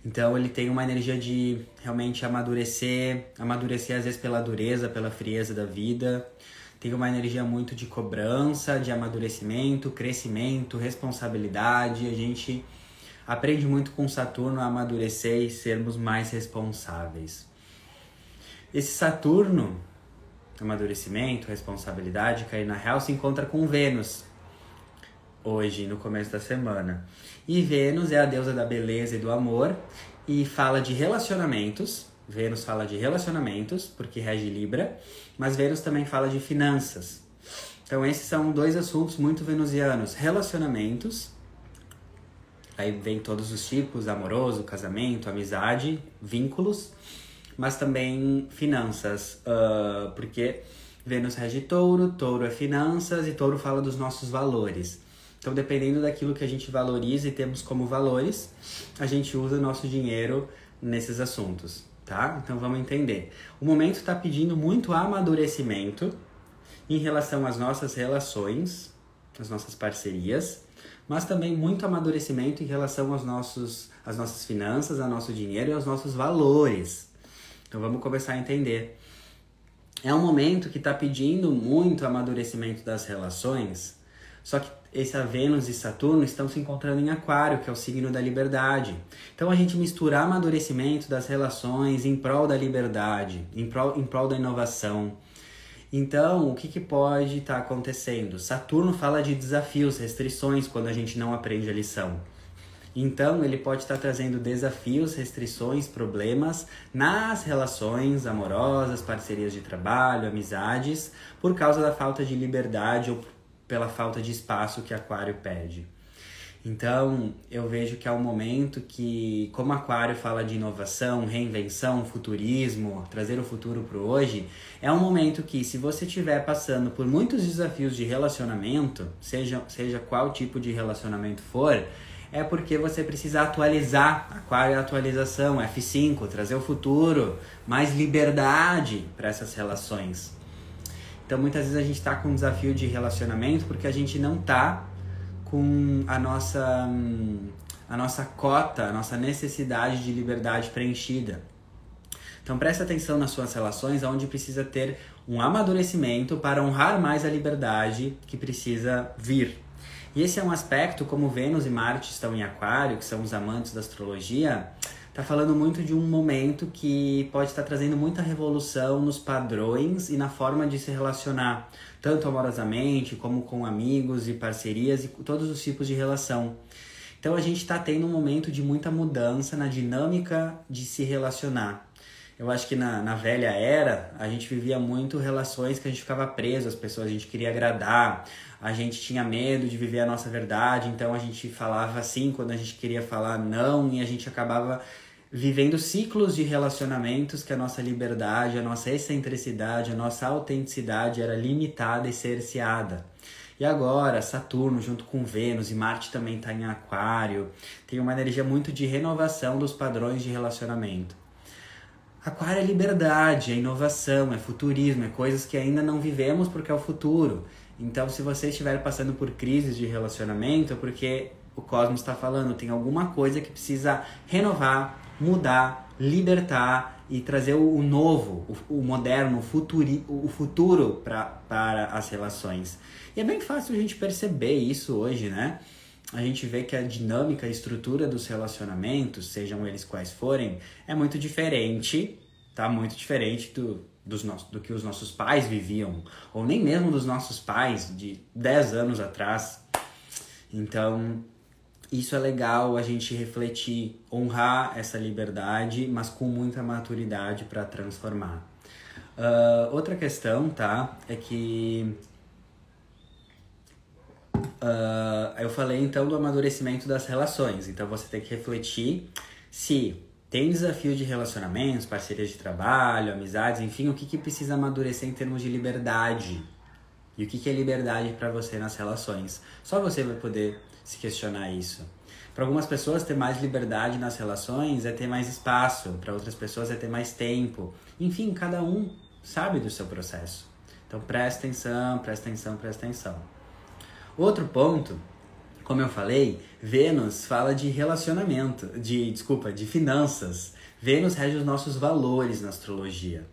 Então ele tem uma energia de realmente amadurecer, amadurecer às vezes pela dureza, pela frieza da vida tem uma energia muito de cobrança, de amadurecimento, crescimento, responsabilidade. A gente aprende muito com Saturno a amadurecer e sermos mais responsáveis. Esse Saturno, amadurecimento, responsabilidade, cair na real, se encontra com Vênus hoje, no começo da semana. E Vênus é a deusa da beleza e do amor e fala de relacionamentos, Vênus fala de relacionamentos, porque rege Libra, mas Vênus também fala de finanças. Então, esses são dois assuntos muito venusianos: relacionamentos, aí vem todos os tipos: amoroso, casamento, amizade, vínculos, mas também finanças, uh, porque Vênus rege touro, touro é finanças e touro fala dos nossos valores. Então, dependendo daquilo que a gente valoriza e temos como valores, a gente usa nosso dinheiro nesses assuntos tá? Então vamos entender. O momento está pedindo muito amadurecimento em relação às nossas relações, às nossas parcerias, mas também muito amadurecimento em relação aos nossos, às nossas finanças, ao nosso dinheiro e aos nossos valores. Então vamos começar a entender. É um momento que está pedindo muito amadurecimento das relações, só que esse Vênus e Saturno estão se encontrando em Aquário, que é o signo da liberdade. Então a gente misturar amadurecimento das relações em prol da liberdade, em prol, em prol da inovação. Então, o que, que pode estar tá acontecendo? Saturno fala de desafios, restrições quando a gente não aprende a lição. Então, ele pode estar trazendo desafios, restrições, problemas nas relações amorosas, parcerias de trabalho, amizades, por causa da falta de liberdade ou pela falta de espaço que Aquário pede. Então, eu vejo que é um momento que, como Aquário fala de inovação, reinvenção, futurismo, trazer o futuro para hoje, é um momento que, se você estiver passando por muitos desafios de relacionamento, seja, seja qual tipo de relacionamento for, é porque você precisa atualizar. Aquário é atualização, F5, trazer o futuro, mais liberdade para essas relações. Então muitas vezes a gente está com um desafio de relacionamento porque a gente não está com a nossa, a nossa cota, a nossa necessidade de liberdade preenchida. Então preste atenção nas suas relações, onde precisa ter um amadurecimento para honrar mais a liberdade que precisa vir. E esse é um aspecto, como Vênus e Marte estão em Aquário, que são os amantes da astrologia, está falando muito de um momento que pode estar trazendo muita revolução nos padrões e na forma de se relacionar, tanto amorosamente como com amigos e parcerias e todos os tipos de relação. Então a gente está tendo um momento de muita mudança na dinâmica de se relacionar. Eu acho que na, na velha era, a gente vivia muito relações que a gente ficava preso às pessoas, a gente queria agradar, a gente tinha medo de viver a nossa verdade, então a gente falava assim quando a gente queria falar não e a gente acabava vivendo ciclos de relacionamentos que a nossa liberdade, a nossa excentricidade, a nossa autenticidade era limitada e cerceada. E agora, Saturno junto com Vênus e Marte também está em Aquário, tem uma energia muito de renovação dos padrões de relacionamento. Aquário é liberdade, é inovação, é futurismo, é coisas que ainda não vivemos porque é o futuro. Então, se você estiver passando por crises de relacionamento, é porque o cosmos está falando, tem alguma coisa que precisa renovar, mudar, libertar e trazer o, novo, o, moderno, o, futuri, o futuro pra, para as relações. E é bem fácil a gente perceber isso hoje, né? A gente vê que a dinâmica, a estrutura dos relacionamentos, sejam eles quais forem, é muito diferente, tá? Muito diferente do, dos nossos, do que os nossos pais viviam, ou nem mesmo dos nossos pais de 10 anos atrás. Então, isso é legal a gente refletir, honrar essa liberdade, mas com muita maturidade para transformar. Uh, outra questão, tá? É que uh, eu falei então do amadurecimento das relações. Então você tem que refletir se tem desafio de relacionamentos, parcerias de trabalho, amizades, enfim, o que, que precisa amadurecer em termos de liberdade. E o que, que é liberdade para você nas relações. Só você vai poder se questionar isso. Para algumas pessoas, ter mais liberdade nas relações é ter mais espaço, para outras pessoas é ter mais tempo. Enfim, cada um sabe do seu processo. Então presta atenção, presta atenção, presta atenção. Outro ponto, como eu falei, Vênus fala de relacionamento, de desculpa, de finanças. Vênus rege os nossos valores na astrologia.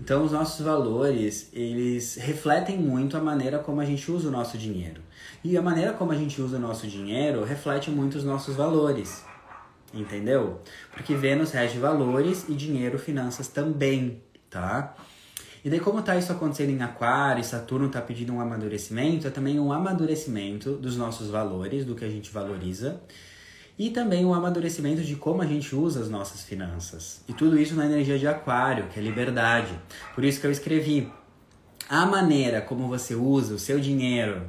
Então, os nossos valores, eles refletem muito a maneira como a gente usa o nosso dinheiro. E a maneira como a gente usa o nosso dinheiro reflete muito os nossos valores. Entendeu? Porque Vênus rege valores e dinheiro, finanças também, tá? E daí, como tá isso acontecendo em Aquário Saturno tá pedindo um amadurecimento, é também um amadurecimento dos nossos valores, do que a gente valoriza, e também um amadurecimento de como a gente usa as nossas finanças. E tudo isso na energia de Aquário, que é liberdade. Por isso que eu escrevi: a maneira como você usa o seu dinheiro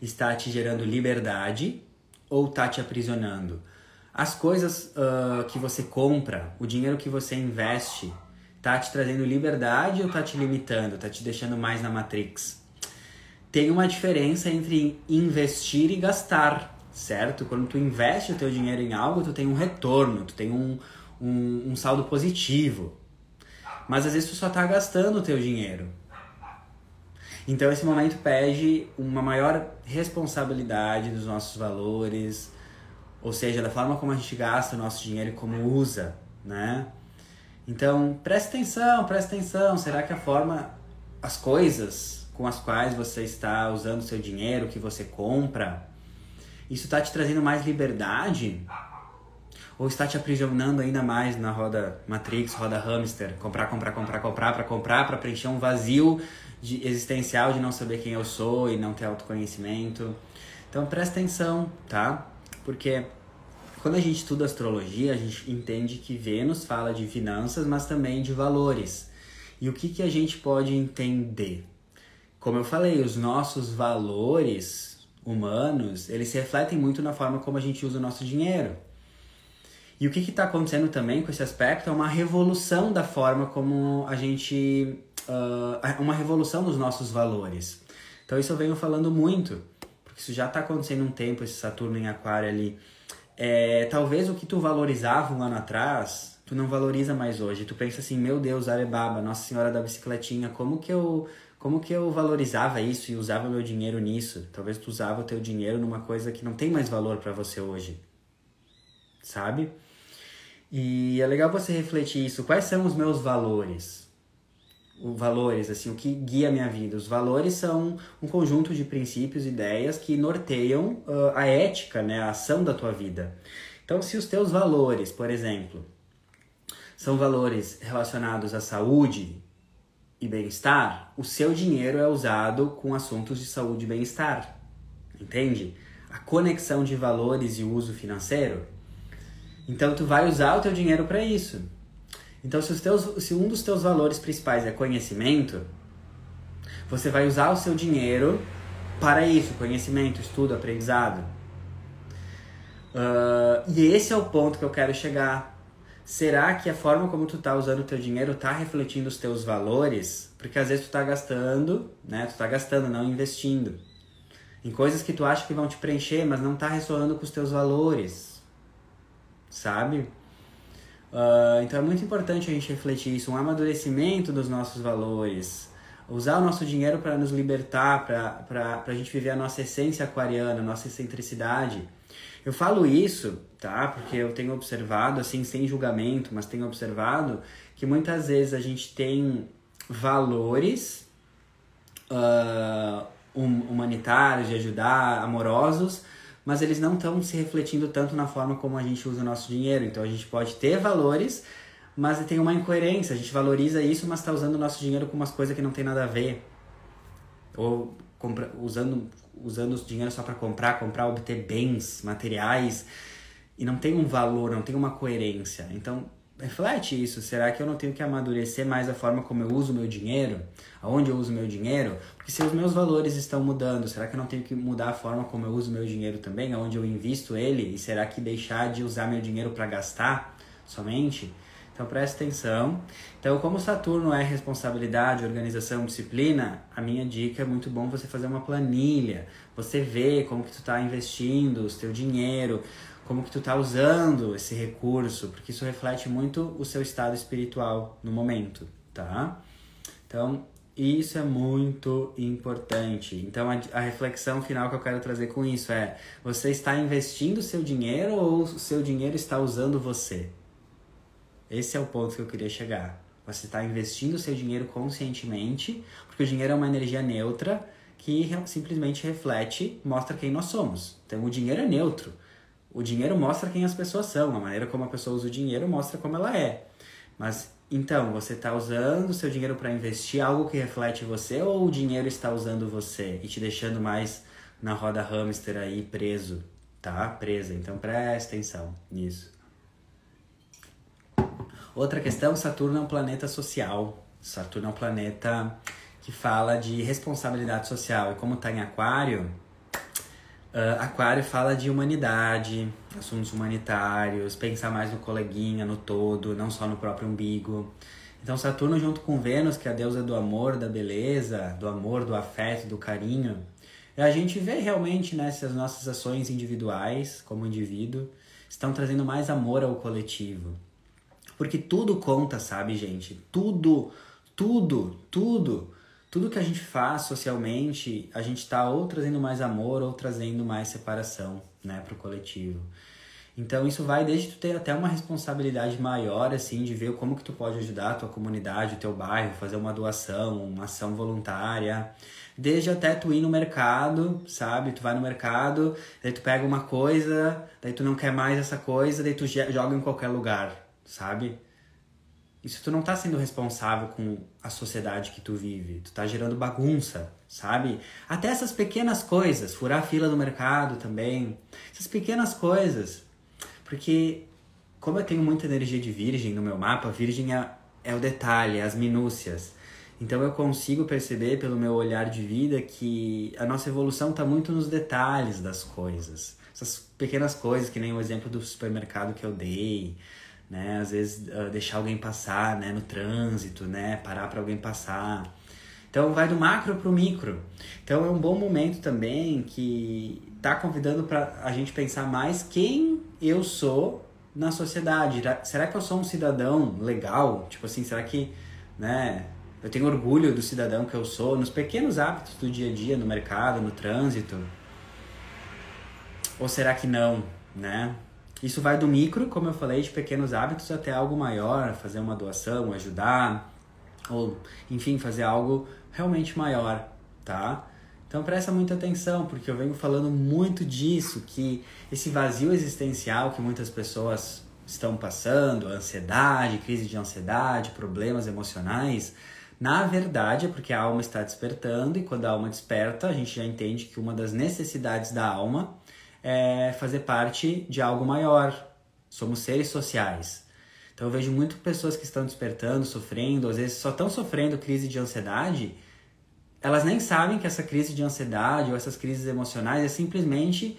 está te gerando liberdade ou está te aprisionando? As coisas uh, que você compra, o dinheiro que você investe, tá te trazendo liberdade ou tá te limitando, tá te deixando mais na Matrix? Tem uma diferença entre investir e gastar, certo? Quando tu investe o teu dinheiro em algo, tu tem um retorno, tu tem um, um, um saldo positivo. Mas às vezes tu só tá gastando o teu dinheiro. Então esse momento pede uma maior responsabilidade dos nossos valores, ou seja, da forma como a gente gasta o nosso dinheiro e como usa, né? Então, preste atenção, preste atenção. Será que a forma, as coisas com as quais você está usando seu dinheiro, que você compra, isso está te trazendo mais liberdade? Ou está te aprisionando ainda mais na roda Matrix, roda hamster? Comprar, comprar, comprar, comprar, para comprar, para preencher um vazio de, existencial de não saber quem eu sou e não ter autoconhecimento. Então presta atenção, tá? Porque quando a gente estuda astrologia, a gente entende que Vênus fala de finanças, mas também de valores. E o que, que a gente pode entender? Como eu falei, os nossos valores humanos, eles se refletem muito na forma como a gente usa o nosso dinheiro. E o que está acontecendo também com esse aspecto é uma revolução da forma como a gente uh, uma revolução dos nossos valores. Então isso eu venho falando muito, porque isso já está acontecendo um tempo, esse Saturno em Aquário ali. É, talvez o que tu valorizava um ano atrás, tu não valoriza mais hoje. Tu pensa assim, meu Deus, Arebaba, Nossa Senhora da Bicicletinha, como que eu como que eu valorizava isso e usava meu dinheiro nisso? Talvez tu usava o teu dinheiro numa coisa que não tem mais valor para você hoje. Sabe? E é legal você refletir isso. Quais são os meus valores? Valores, assim, o que guia a minha vida. Os valores são um conjunto de princípios e ideias que norteiam uh, a ética, né, a ação da tua vida. Então, se os teus valores, por exemplo, são valores relacionados à saúde e bem-estar, o seu dinheiro é usado com assuntos de saúde e bem-estar. Entende? A conexão de valores e uso financeiro. Então, tu vai usar o teu dinheiro para isso. Então, se, os teus, se um dos teus valores principais é conhecimento, você vai usar o seu dinheiro para isso, conhecimento, estudo, aprendizado. Uh, e esse é o ponto que eu quero chegar. Será que a forma como tu tá usando o teu dinheiro tá refletindo os teus valores? Porque às vezes tu tá gastando, né? Tu tá gastando, não investindo. Em coisas que tu acha que vão te preencher, mas não tá ressoando com os teus valores. Sabe? Uh, então é muito importante a gente refletir isso, um amadurecimento dos nossos valores, usar o nosso dinheiro para nos libertar, para a gente viver a nossa essência aquariana, a nossa excentricidade. Eu falo isso, tá? Porque eu tenho observado, assim, sem julgamento, mas tenho observado que muitas vezes a gente tem valores uh, humanitários, de ajudar, amorosos, mas eles não estão se refletindo tanto na forma como a gente usa o nosso dinheiro. Então a gente pode ter valores, mas tem uma incoerência. A gente valoriza isso, mas está usando o nosso dinheiro com umas coisas que não tem nada a ver. Ou compra, usando, usando o dinheiro só para comprar, comprar, obter bens materiais. E não tem um valor, não tem uma coerência. Então reflete isso. Será que eu não tenho que amadurecer mais a forma como eu uso meu dinheiro? Aonde eu uso meu dinheiro? Porque se os meus valores estão mudando, será que eu não tenho que mudar a forma como eu uso meu dinheiro também? Aonde eu invisto ele? E será que deixar de usar meu dinheiro para gastar somente? Então preste atenção. Então, como Saturno é responsabilidade, organização, disciplina, a minha dica é muito bom você fazer uma planilha. Você vê como que tu está investindo o seu dinheiro, como que tu tá usando esse recurso, porque isso reflete muito o seu estado espiritual no momento, tá? Então, isso é muito importante. Então, a, a, reflexão final que eu quero trazer com isso é: você está investindo seu dinheiro ou o seu dinheiro está usando você? Esse é o ponto que eu queria chegar. Você está investindo o seu dinheiro conscientemente, porque o dinheiro é uma energia neutra que simplesmente reflete, mostra quem nós somos. Então, o dinheiro é neutro. O dinheiro mostra quem as pessoas são, a maneira como a pessoa usa o dinheiro mostra como ela é. Mas então, você está usando o seu dinheiro para investir algo que reflete você ou o dinheiro está usando você e te deixando mais na roda hamster aí preso, tá? Presa. Então preste atenção nisso. Outra questão, Saturno é um planeta social. Saturno é um planeta que fala de responsabilidade social. E como está em aquário, Uh, Aquário fala de humanidade, assuntos humanitários, pensar mais no coleguinha, no todo, não só no próprio umbigo. Então, Saturno, junto com Vênus, que é a deusa do amor, da beleza, do amor, do afeto, do carinho, a gente vê realmente né, se as nossas ações individuais, como indivíduo, estão trazendo mais amor ao coletivo. Porque tudo conta, sabe, gente? Tudo, tudo, tudo tudo que a gente faz socialmente, a gente está ou trazendo mais amor ou trazendo mais separação, né, o coletivo. Então isso vai desde tu ter até uma responsabilidade maior, assim, de ver como que tu pode ajudar a tua comunidade, o teu bairro, fazer uma doação, uma ação voluntária. Desde até tu ir no mercado, sabe? Tu vai no mercado, daí tu pega uma coisa, daí tu não quer mais essa coisa, daí tu joga em qualquer lugar, sabe? Isso tu não tá sendo responsável com a sociedade que tu vive. Tu tá gerando bagunça, sabe? Até essas pequenas coisas, furar a fila do mercado também. Essas pequenas coisas. Porque como eu tenho muita energia de virgem no meu mapa, virgem é, é o detalhe, é as minúcias. Então eu consigo perceber pelo meu olhar de vida que a nossa evolução está muito nos detalhes das coisas. Essas pequenas coisas, que nem o exemplo do supermercado que eu dei, né? Às vezes uh, deixar alguém passar, né? No trânsito, né? Parar para alguém passar. Então vai do macro para o micro. Então é um bom momento também que tá convidando para a gente pensar mais quem eu sou na sociedade. Será que eu sou um cidadão legal? Tipo assim, será que, né? Eu tenho orgulho do cidadão que eu sou nos pequenos hábitos do dia a dia, no mercado, no trânsito? Ou será que não, né? Isso vai do micro, como eu falei, de pequenos hábitos até algo maior, fazer uma doação, ajudar, ou enfim, fazer algo realmente maior, tá? Então presta muita atenção, porque eu venho falando muito disso, que esse vazio existencial que muitas pessoas estão passando, ansiedade, crise de ansiedade, problemas emocionais, na verdade é porque a alma está despertando e quando a alma desperta, a gente já entende que uma das necessidades da alma é fazer parte de algo maior. Somos seres sociais. Então eu vejo muito pessoas que estão despertando, sofrendo, às vezes só estão sofrendo crise de ansiedade, elas nem sabem que essa crise de ansiedade ou essas crises emocionais é simplesmente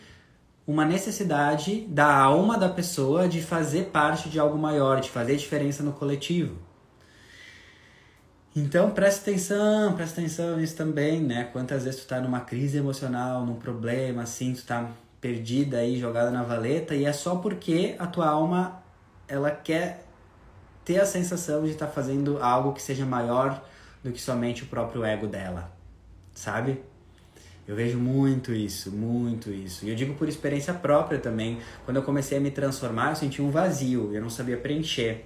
uma necessidade da alma da pessoa de fazer parte de algo maior, de fazer diferença no coletivo. Então presta atenção, presta atenção nisso também, né? Quantas vezes tu tá numa crise emocional, num problema, assim, tu tá perdida aí, jogada na valeta, e é só porque a tua alma, ela quer ter a sensação de estar tá fazendo algo que seja maior do que somente o próprio ego dela, sabe? Eu vejo muito isso, muito isso. E eu digo por experiência própria também. Quando eu comecei a me transformar, eu senti um vazio, eu não sabia preencher.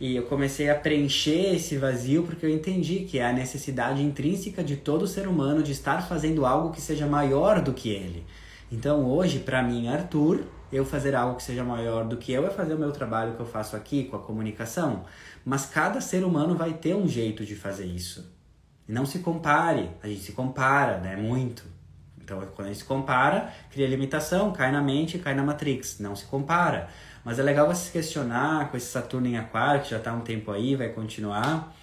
E eu comecei a preencher esse vazio porque eu entendi que é a necessidade intrínseca de todo ser humano de estar fazendo algo que seja maior do que ele. Então hoje, para mim, Arthur, eu fazer algo que seja maior do que eu é fazer o meu trabalho que eu faço aqui com a comunicação. Mas cada ser humano vai ter um jeito de fazer isso. E não se compare, a gente se compara, né? Muito. Então, quando a gente se compara, cria limitação, cai na mente, cai na Matrix. Não se compara. Mas é legal você se questionar com esse Saturno em Aquário, que já está um tempo aí, vai continuar.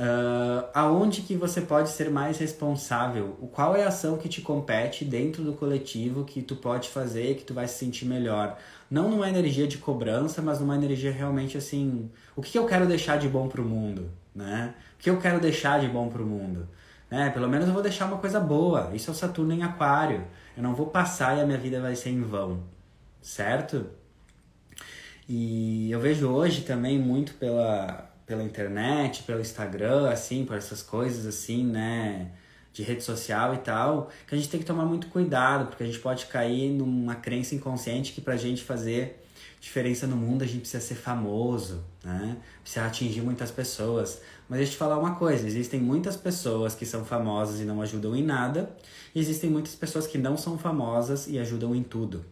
Uh, aonde que você pode ser mais responsável? O qual é a ação que te compete dentro do coletivo que tu pode fazer, que tu vai se sentir melhor? Não numa energia de cobrança, mas numa energia realmente assim, o que eu quero deixar de bom pro mundo, né? que eu quero deixar de bom para o mundo? Né? Pelo menos eu vou deixar uma coisa boa. Isso é o Saturno em Aquário. Eu não vou passar e a minha vida vai ser em vão, certo? E eu vejo hoje também muito pela, pela internet, pelo Instagram, assim, por essas coisas assim, né? De rede social e tal, que a gente tem que tomar muito cuidado, porque a gente pode cair numa crença inconsciente que pra gente fazer diferença no mundo a gente precisa ser famoso, né? Precisa atingir muitas pessoas. Mas deixa eu te falar uma coisa: existem muitas pessoas que são famosas e não ajudam em nada, e existem muitas pessoas que não são famosas e ajudam em tudo.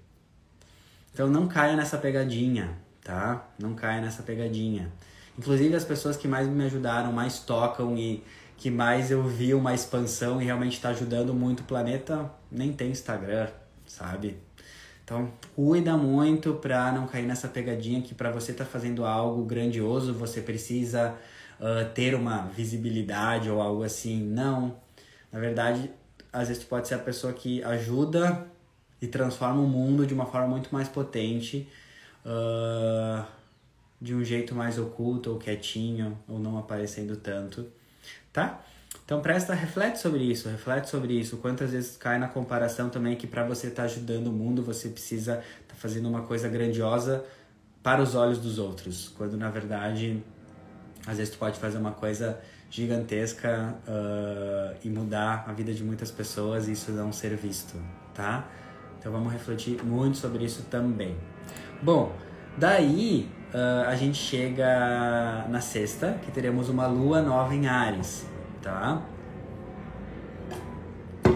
Então não caia nessa pegadinha, tá? Não caia nessa pegadinha. Inclusive as pessoas que mais me ajudaram, mais tocam e que mais eu vi uma expansão e realmente está ajudando muito o planeta, nem tem Instagram, sabe? Então, cuida muito para não cair nessa pegadinha que para você estar tá fazendo algo grandioso, você precisa uh, ter uma visibilidade ou algo assim. Não. Na verdade, às vezes tu pode ser a pessoa que ajuda e transforma o mundo de uma forma muito mais potente, uh, de um jeito mais oculto ou quietinho, ou não aparecendo tanto, tá? Então presta, reflete sobre isso, reflete sobre isso. Quantas vezes cai na comparação também que para você estar tá ajudando o mundo, você precisa estar tá fazendo uma coisa grandiosa para os olhos dos outros, quando na verdade às vezes tu pode fazer uma coisa gigantesca uh, e mudar a vida de muitas pessoas e isso não ser visto, tá? Então vamos refletir muito sobre isso também. Bom, daí uh, a gente chega na sexta, que teremos uma lua nova em Ares, tá?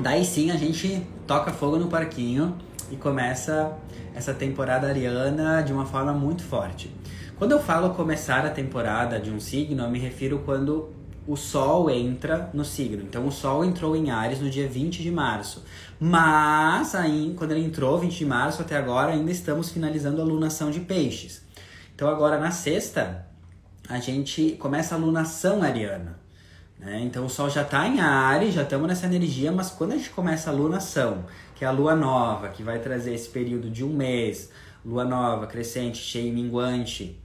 Daí sim a gente toca fogo no parquinho e começa essa temporada ariana de uma forma muito forte. Quando eu falo começar a temporada de um signo, eu me refiro quando o Sol entra no signo. Então, o Sol entrou em Ares no dia 20 de março. Mas, aí, quando ele entrou, 20 de março, até agora, ainda estamos finalizando a lunação de peixes. Então, agora na sexta, a gente começa a lunação ariana. Né? Então, o Sol já está em Ares, já estamos nessa energia, mas quando a gente começa a lunação, que é a lua nova, que vai trazer esse período de um mês, lua nova, crescente, cheia e minguante,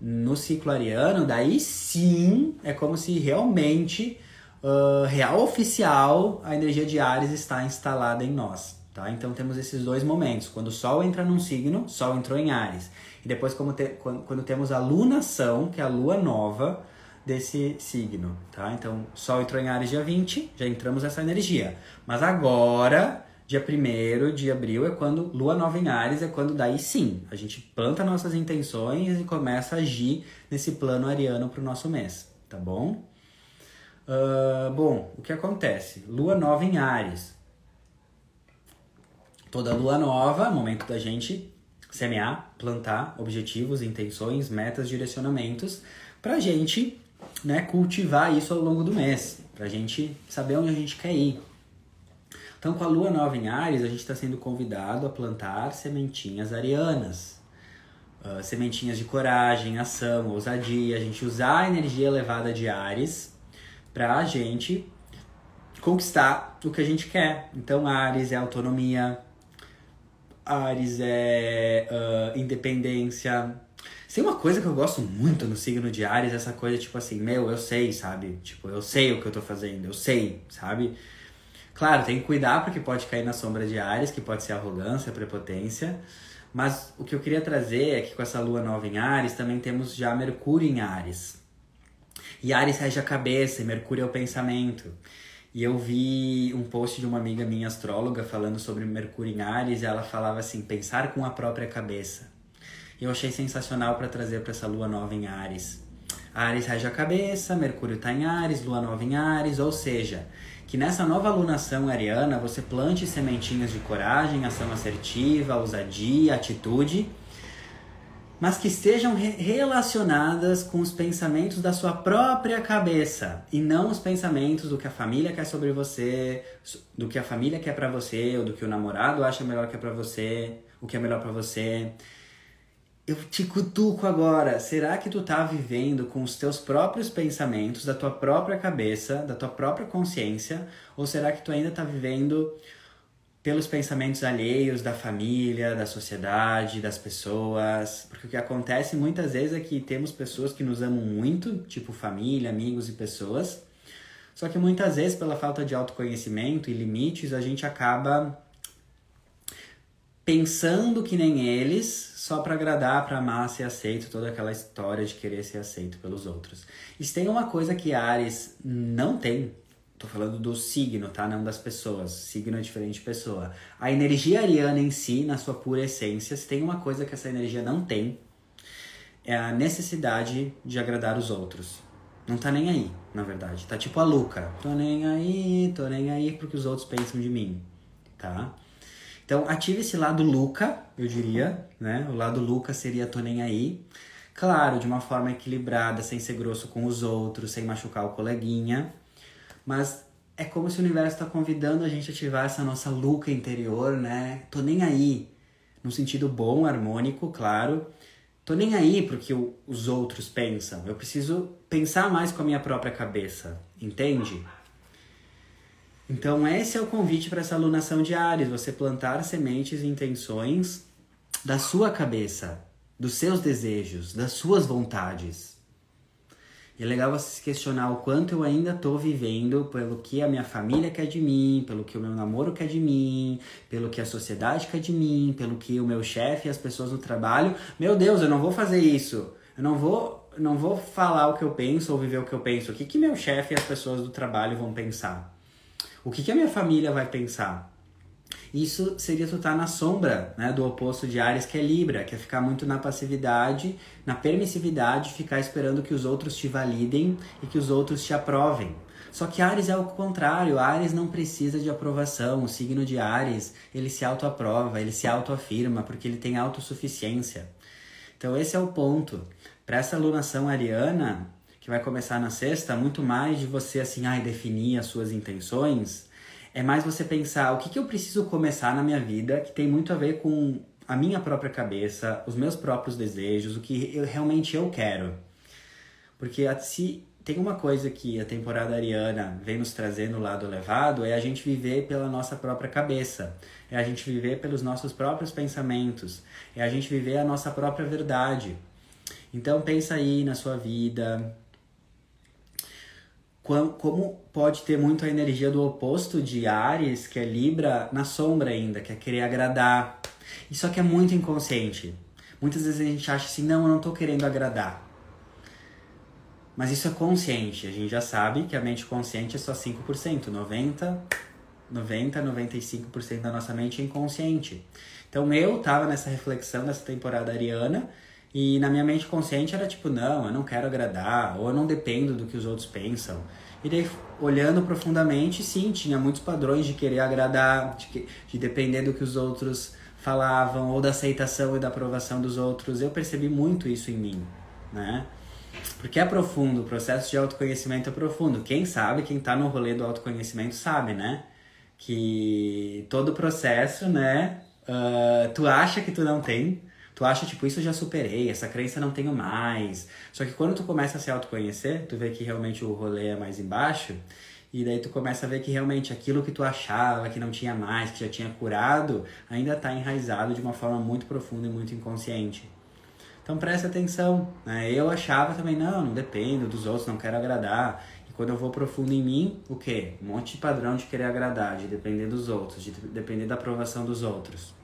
no ciclo ariano, daí sim é como se realmente, uh, real oficial, a energia de Ares está instalada em nós. Tá? Então temos esses dois momentos. Quando o Sol entra num signo, Sol entrou em Ares. E depois te, quando, quando, temos a lunação, que é a lua nova desse signo. Tá? Então, Sol entrou em Ares dia 20, já entramos nessa energia. Mas agora Dia 1 de abril é quando Lua Nova em Ares, é quando daí sim, a gente planta nossas intenções e começa a agir nesse plano ariano para o nosso mês, tá bom? Uh, bom, o que acontece? Lua Nova em Ares. Toda lua nova, momento da gente semear, plantar objetivos, intenções, metas, direcionamentos, pra gente né, cultivar isso ao longo do mês, pra gente saber onde a gente quer ir, então, com a lua nova em Ares, a gente está sendo convidado a plantar sementinhas arianas. uh, sementinhas de coragem, ação, ousadia, a gente usar a energia elevada de Ares pra gente conquistar o que a gente quer. Então, Ares é autonomia, Ares é uh, independência. Tem uma coisa que eu gosto muito no signo de Ares, essa coisa tipo assim, meu, eu sei, sabe? Tipo, eu sei o que eu tô fazendo, eu sei, sabe? Claro, tem que cuidar porque pode cair na sombra de Ares, que pode ser arrogância, prepotência. Mas o que eu queria trazer é que com essa lua nova em Ares, também temos já Mercúrio em Ares. E Ares rege a cabeça e Mercúrio é o pensamento. E eu vi um post de uma amiga minha astróloga falando sobre Mercúrio em Ares e ela falava assim: pensar com a própria cabeça. E eu achei sensacional para trazer para essa lua nova em Ares. Ares rege a cabeça, Mercúrio está em Ares, lua nova em Ares, ou seja, que nessa nova alunação ariana você plante sementinhas de coragem, ação assertiva, ousadia, atitude mas que estejam re relacionadas com os pensamentos da sua própria cabeça e não os pensamentos do que a família quer sobre você, do que a família quer para você, ou do que o namorado acha melhor que é para você, o que é melhor para você. Eu te cutuco agora. Será que tu tá vivendo com os teus próprios pensamentos, da tua própria cabeça, da tua própria consciência, ou será que tu ainda tá vivendo pelos pensamentos alheios da família, da sociedade, das pessoas. Porque o que acontece muitas vezes é que temos pessoas que nos amam muito, tipo família, amigos e pessoas. Só que muitas vezes, pela falta de autoconhecimento e limites, a gente acaba pensando que nem eles, só para agradar, para amar, ser aceito, toda aquela história de querer ser aceito pelos outros. E se tem uma coisa que Ares não tem, Tô falando do signo, tá? Não das pessoas. Signo é diferente de pessoa. A energia ariana em si, na sua pura essência, se tem uma coisa que essa energia não tem, é a necessidade de agradar os outros. Não tá nem aí, na verdade. Tá tipo a Luca. Tô nem aí, tô nem aí porque os outros pensam de mim, tá? Então, ative esse lado Luca, eu diria, né? O lado Luca seria tô nem aí. Claro, de uma forma equilibrada, sem ser grosso com os outros, sem machucar o coleguinha mas é como se o universo está convidando a gente a ativar essa nossa luca interior, né? Tô nem aí, no sentido bom, harmônico, claro. Tô nem aí porque o, os outros pensam. Eu preciso pensar mais com a minha própria cabeça, entende? Então, esse é o convite para essa alunação de Ares: você plantar sementes e intenções da sua cabeça, dos seus desejos, das suas vontades. E é legal você se questionar o quanto eu ainda tô vivendo pelo que a minha família quer de mim, pelo que o meu namoro quer de mim, pelo que a sociedade quer de mim, pelo que o meu chefe e as pessoas no trabalho. Meu Deus, eu não vou fazer isso. Eu não vou, não vou falar o que eu penso ou viver o que eu penso. O que, que meu chefe e as pessoas do trabalho vão pensar? O que, que a minha família vai pensar? Isso seria tu estar tá na sombra né, do oposto de Ares, que é Libra, que é ficar muito na passividade, na permissividade, ficar esperando que os outros te validem e que os outros te aprovem. Só que Ares é o contrário, Ares não precisa de aprovação. O signo de Ares, ele se autoaprova, ele se autoafirma, porque ele tem autossuficiência. Então esse é o ponto. Para essa alunação ariana, que vai começar na sexta, muito mais de você assim, ai, definir as suas intenções, é mais você pensar o que, que eu preciso começar na minha vida que tem muito a ver com a minha própria cabeça, os meus próprios desejos, o que eu, realmente eu quero. Porque se tem uma coisa que a temporada ariana vem nos trazer no lado elevado, é a gente viver pela nossa própria cabeça, é a gente viver pelos nossos próprios pensamentos, é a gente viver a nossa própria verdade. Então pensa aí na sua vida, como pode ter muito a energia do oposto de Ares, que é Libra, na sombra ainda, que é querer agradar. Isso aqui é muito inconsciente. Muitas vezes a gente acha assim, não, eu não tô querendo agradar. Mas isso é consciente. A gente já sabe que a mente consciente é só 5%. 90, 90, 95% da nossa mente é inconsciente. Então eu tava nessa reflexão nessa temporada ariana e na minha mente consciente era tipo, não, eu não quero agradar, ou eu não dependo do que os outros pensam. E daí, olhando profundamente, sim, tinha muitos padrões de querer agradar, de, de depender do que os outros falavam, ou da aceitação e da aprovação dos outros. Eu percebi muito isso em mim, né? Porque é profundo, o processo de autoconhecimento é profundo. Quem sabe, quem tá no rolê do autoconhecimento sabe, né? Que todo processo, né? Uh, tu acha que tu não tem, Tu acha, tipo, isso eu já superei, essa crença não tenho mais. Só que quando tu começa a se autoconhecer, tu vê que realmente o rolê é mais embaixo, e daí tu começa a ver que realmente aquilo que tu achava que não tinha mais, que já tinha curado, ainda está enraizado de uma forma muito profunda e muito inconsciente. Então presta atenção. Né? Eu achava também, não, não dependo dos outros, não quero agradar. E quando eu vou profundo em mim, o quê? Um monte de padrão de querer agradar, de depender dos outros, de depender da aprovação dos outros.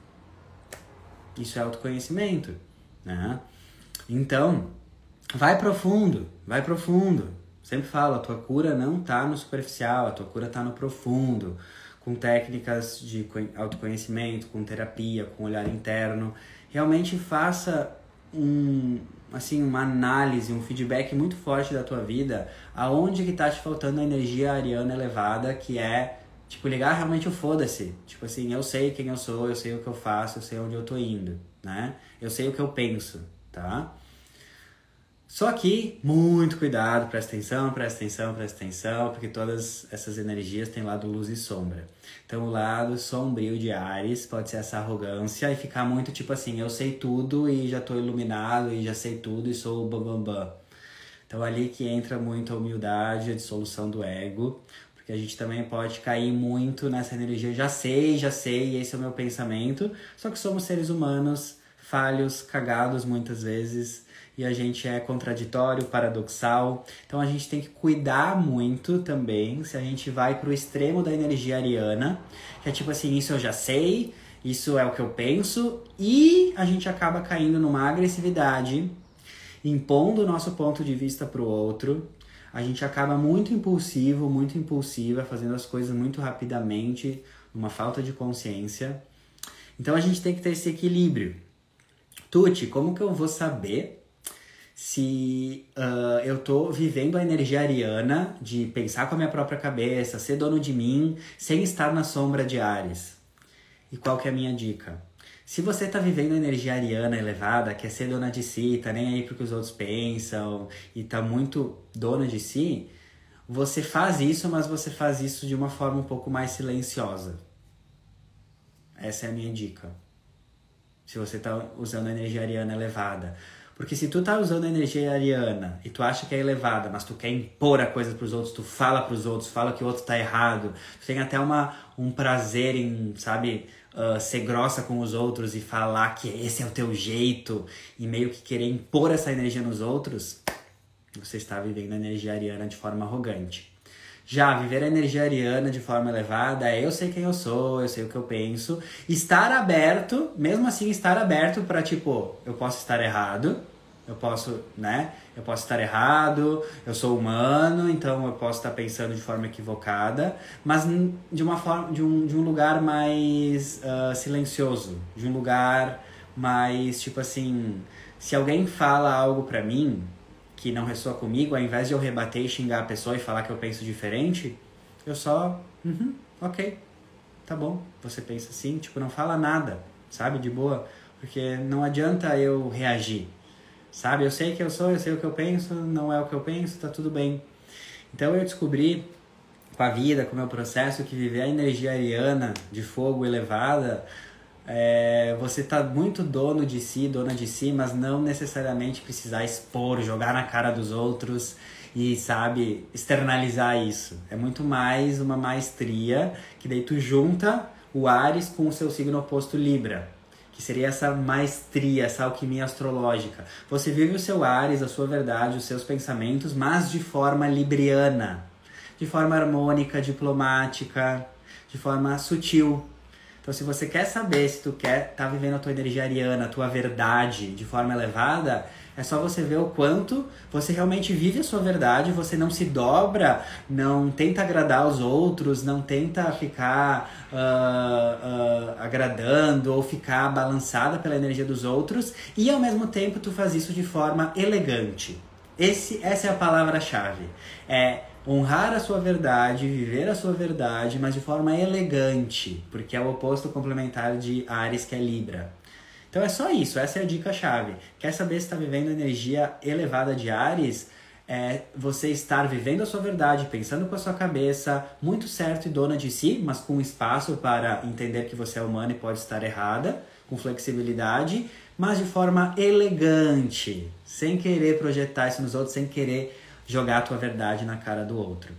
Isso é autoconhecimento. Né? Então, vai profundo, vai profundo. Sempre falo, a tua cura não está no superficial, a tua cura está no profundo, com técnicas de autoconhecimento, com terapia, com olhar interno. Realmente faça um, assim, uma análise, um feedback muito forte da tua vida, aonde que tá te faltando a energia ariana elevada, que é, tipo, ligar realmente o foda-se. Tipo assim, eu sei quem eu sou, eu sei o que eu faço, eu sei onde eu tô indo, né? Eu sei o que eu penso, tá? Só que, muito cuidado, presta atenção, presta atenção, presta atenção, porque todas essas energias têm lado luz e sombra. Então, o lado sombrio de Ares pode ser essa arrogância e ficar muito tipo assim: eu sei tudo e já tô iluminado e já sei tudo e sou o bambambam. Bam, bam. Então, ali que entra muito a humildade, a dissolução do ego, porque a gente também pode cair muito nessa energia: já sei, já sei, esse é o meu pensamento. Só que somos seres humanos, falhos, cagados muitas vezes e a gente é contraditório, paradoxal. Então a gente tem que cuidar muito também se a gente vai para o extremo da energia ariana, que é tipo assim, isso eu já sei, isso é o que eu penso, e a gente acaba caindo numa agressividade, impondo o nosso ponto de vista para o outro. A gente acaba muito impulsivo, muito impulsiva, fazendo as coisas muito rapidamente, uma falta de consciência. Então a gente tem que ter esse equilíbrio. Tuti, como que eu vou saber se uh, eu tô vivendo a energia ariana de pensar com a minha própria cabeça, ser dono de mim, sem estar na sombra de Ares. E qual que é a minha dica? Se você tá vivendo energia ariana elevada, quer ser dona de si, tá nem aí pro que os outros pensam e tá muito dona de si, você faz isso, mas você faz isso de uma forma um pouco mais silenciosa. Essa é a minha dica. Se você tá usando energia ariana elevada. Porque se tu tá usando energia ariana e tu acha que é elevada, mas tu quer impor a coisa pros outros, tu fala pros outros, fala que o outro tá errado, tu tem até uma, um prazer em, sabe, uh, ser grossa com os outros e falar que esse é o teu jeito e meio que querer impor essa energia nos outros, você está vivendo a energia ariana de forma arrogante. Já viver a energia ariana de forma elevada é eu sei quem eu sou, eu sei o que eu penso. Estar aberto, mesmo assim estar aberto para tipo, eu posso estar errado, eu posso, né? Eu posso estar errado, eu sou humano, então eu posso estar pensando de forma equivocada, mas de uma forma, de um, de um lugar mais uh, silencioso, de um lugar mais tipo assim, se alguém fala algo para mim, que não ressoa comigo, ao invés de eu rebater e xingar a pessoa e falar que eu penso diferente, eu só, uhum, ok, tá bom, você pensa assim, tipo, não fala nada, sabe, de boa, porque não adianta eu reagir, sabe, eu sei que eu sou, eu sei o que eu penso, não é o que eu penso, tá tudo bem. Então eu descobri com a vida, com o meu processo, que viver a energia ariana de fogo elevada é, você tá muito dono de si, dona de si, mas não necessariamente precisar expor, jogar na cara dos outros e, sabe, externalizar isso. É muito mais uma maestria que daí tu junta o Ares com o seu signo oposto Libra. Que seria essa maestria, essa alquimia astrológica. Você vive o seu Ares, a sua verdade, os seus pensamentos, mas de forma libriana, de forma harmônica, diplomática, de forma sutil, então, se você quer saber se tu quer estar tá vivendo a tua energia ariana, a tua verdade de forma elevada, é só você ver o quanto você realmente vive a sua verdade, você não se dobra, não tenta agradar os outros, não tenta ficar uh, uh, agradando ou ficar balançada pela energia dos outros, e ao mesmo tempo tu faz isso de forma elegante. Esse, essa é a palavra-chave. É honrar a sua verdade, viver a sua verdade, mas de forma elegante, porque é o oposto complementar de Ares, que é Libra. Então é só isso, essa é a dica-chave. Quer saber se está vivendo energia elevada de Ares? é você estar vivendo a sua verdade, pensando com a sua cabeça, muito certo e dona de si, mas com espaço para entender que você é humano e pode estar errada, com flexibilidade, mas de forma elegante, sem querer projetar isso nos outros, sem querer jogar a tua verdade na cara do outro.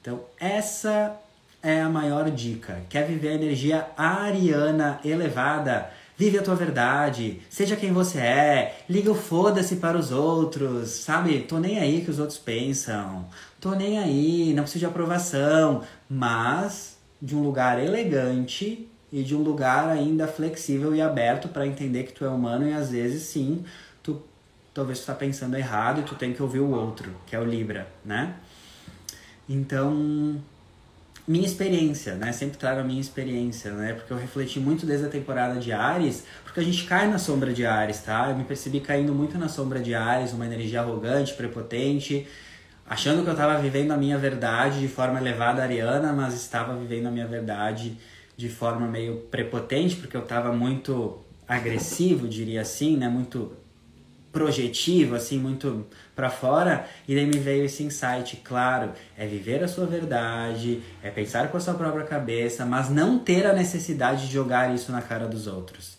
Então, essa é a maior dica. Quer viver a energia ariana elevada? Vive a tua verdade, seja quem você é, liga o foda-se para os outros, sabe? Tô nem aí que os outros pensam, tô nem aí, não preciso de aprovação, mas de um lugar elegante e de um lugar ainda flexível e aberto para entender que tu é humano e às vezes sim, tu talvez tu tá pensando errado e tu tem que ouvir o outro, que é o Libra, né? Então, minha experiência, né? Sempre trago a minha experiência, né? Porque eu refleti muito desde a temporada de Ares, porque a gente cai na sombra de Ares, tá? Eu me percebi caindo muito na sombra de Ares, uma energia arrogante, prepotente, achando que eu estava vivendo a minha verdade de forma elevada ariana, mas estava vivendo a minha verdade de forma meio prepotente, porque eu estava muito agressivo, diria assim, né? Muito projetivo, assim, muito para fora, e daí me veio esse insight, claro, é viver a sua verdade, é pensar com a sua própria cabeça, mas não ter a necessidade de jogar isso na cara dos outros.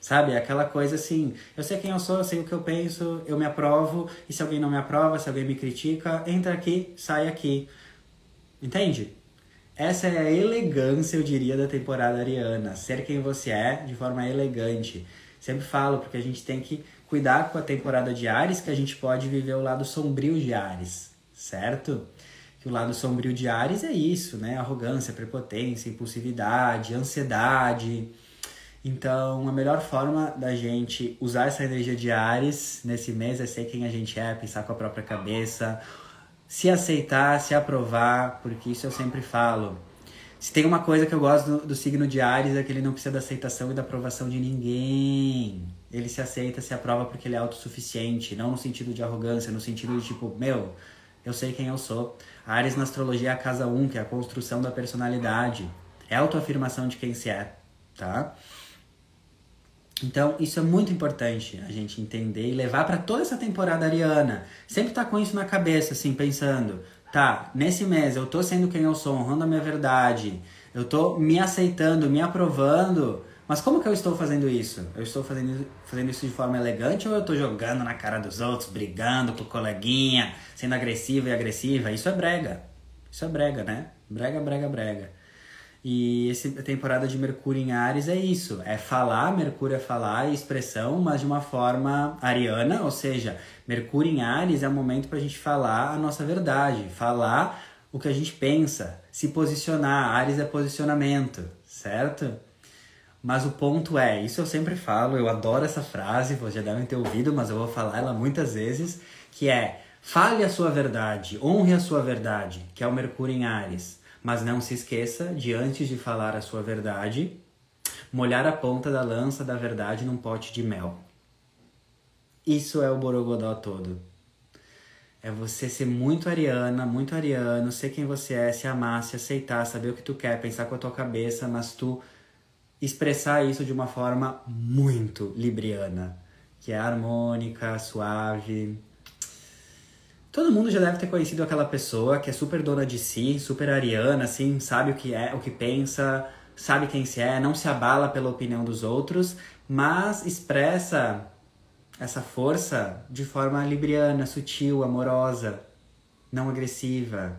Sabe? É aquela coisa assim, eu sei quem eu sou, eu sei o que eu penso, eu me aprovo, e se alguém não me aprova, se alguém me critica, entra aqui, sai aqui. Entende? Essa é a elegância, eu diria, da temporada ariana. Ser quem você é de forma elegante. Sempre falo, porque a gente tem que cuidar com a temporada de Ares, que a gente pode viver o lado sombrio de Ares, certo? Que o lado sombrio de Ares é isso, né? Arrogância, prepotência, impulsividade, ansiedade. Então, a melhor forma da gente usar essa energia de Ares nesse mês é ser quem a gente é, pensar com a própria cabeça, se aceitar, se aprovar, porque isso eu sempre falo. Se tem uma coisa que eu gosto do, do signo de Ares é que ele não precisa da aceitação e da aprovação de ninguém ele se aceita, se aprova porque ele é autossuficiente, não no sentido de arrogância, no sentido de tipo, meu, eu sei quem eu sou. A Ares na astrologia é a casa 1, que é a construção da personalidade. É a autoafirmação de quem se é, tá? Então, isso é muito importante a gente entender e levar para toda essa temporada ariana. Sempre tá com isso na cabeça, assim, pensando, tá, nesse mês eu tô sendo quem eu sou, honrando a minha verdade, eu tô me aceitando, me aprovando mas como que eu estou fazendo isso? Eu estou fazendo, fazendo isso de forma elegante ou eu estou jogando na cara dos outros, brigando com o coleguinha, sendo agressivo e agressiva? Isso é brega. Isso é brega, né? Brega, brega, brega. E essa temporada de Mercúrio em Ares é isso, é falar, Mercúrio é falar, expressão, mas de uma forma ariana, ou seja, Mercúrio em Ares é o momento para a gente falar a nossa verdade, falar o que a gente pensa, se posicionar. Ares é posicionamento, certo? Mas o ponto é, isso eu sempre falo, eu adoro essa frase, vocês já devem ter ouvido, mas eu vou falar ela muitas vezes, que é fale a sua verdade, honre a sua verdade, que é o Mercúrio em Ares. Mas não se esqueça de antes de falar a sua verdade, molhar a ponta da lança da verdade num pote de mel. Isso é o Borogodó todo. É você ser muito ariana, muito ariano, ser quem você é, se amar, se aceitar, saber o que tu quer, pensar com a tua cabeça, mas tu expressar isso de uma forma muito libriana, que é harmônica, suave. Todo mundo já deve ter conhecido aquela pessoa que é super dona de si, super ariana, assim, sabe o que é, o que pensa, sabe quem se é, não se abala pela opinião dos outros, mas expressa essa força de forma libriana, sutil, amorosa, não agressiva,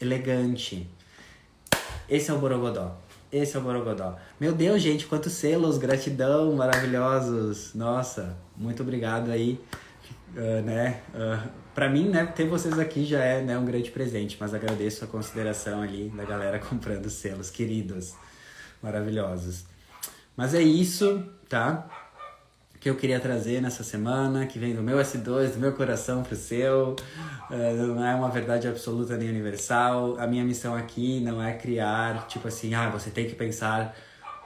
elegante. Esse é o Borogodó. Esse é o. Meu Deus, gente, quantos selos, gratidão, maravilhosos. Nossa, muito obrigado aí, uh, né? Uh, pra mim, né, ter vocês aqui já é né, um grande presente, mas agradeço a consideração ali da galera comprando selos, queridos, maravilhosos. Mas é isso, tá? Que eu queria trazer nessa semana, que vem do meu S2, do meu coração pro seu. Uh, não é uma verdade absoluta nem universal. A minha missão aqui não é criar, tipo assim, ah, você tem que pensar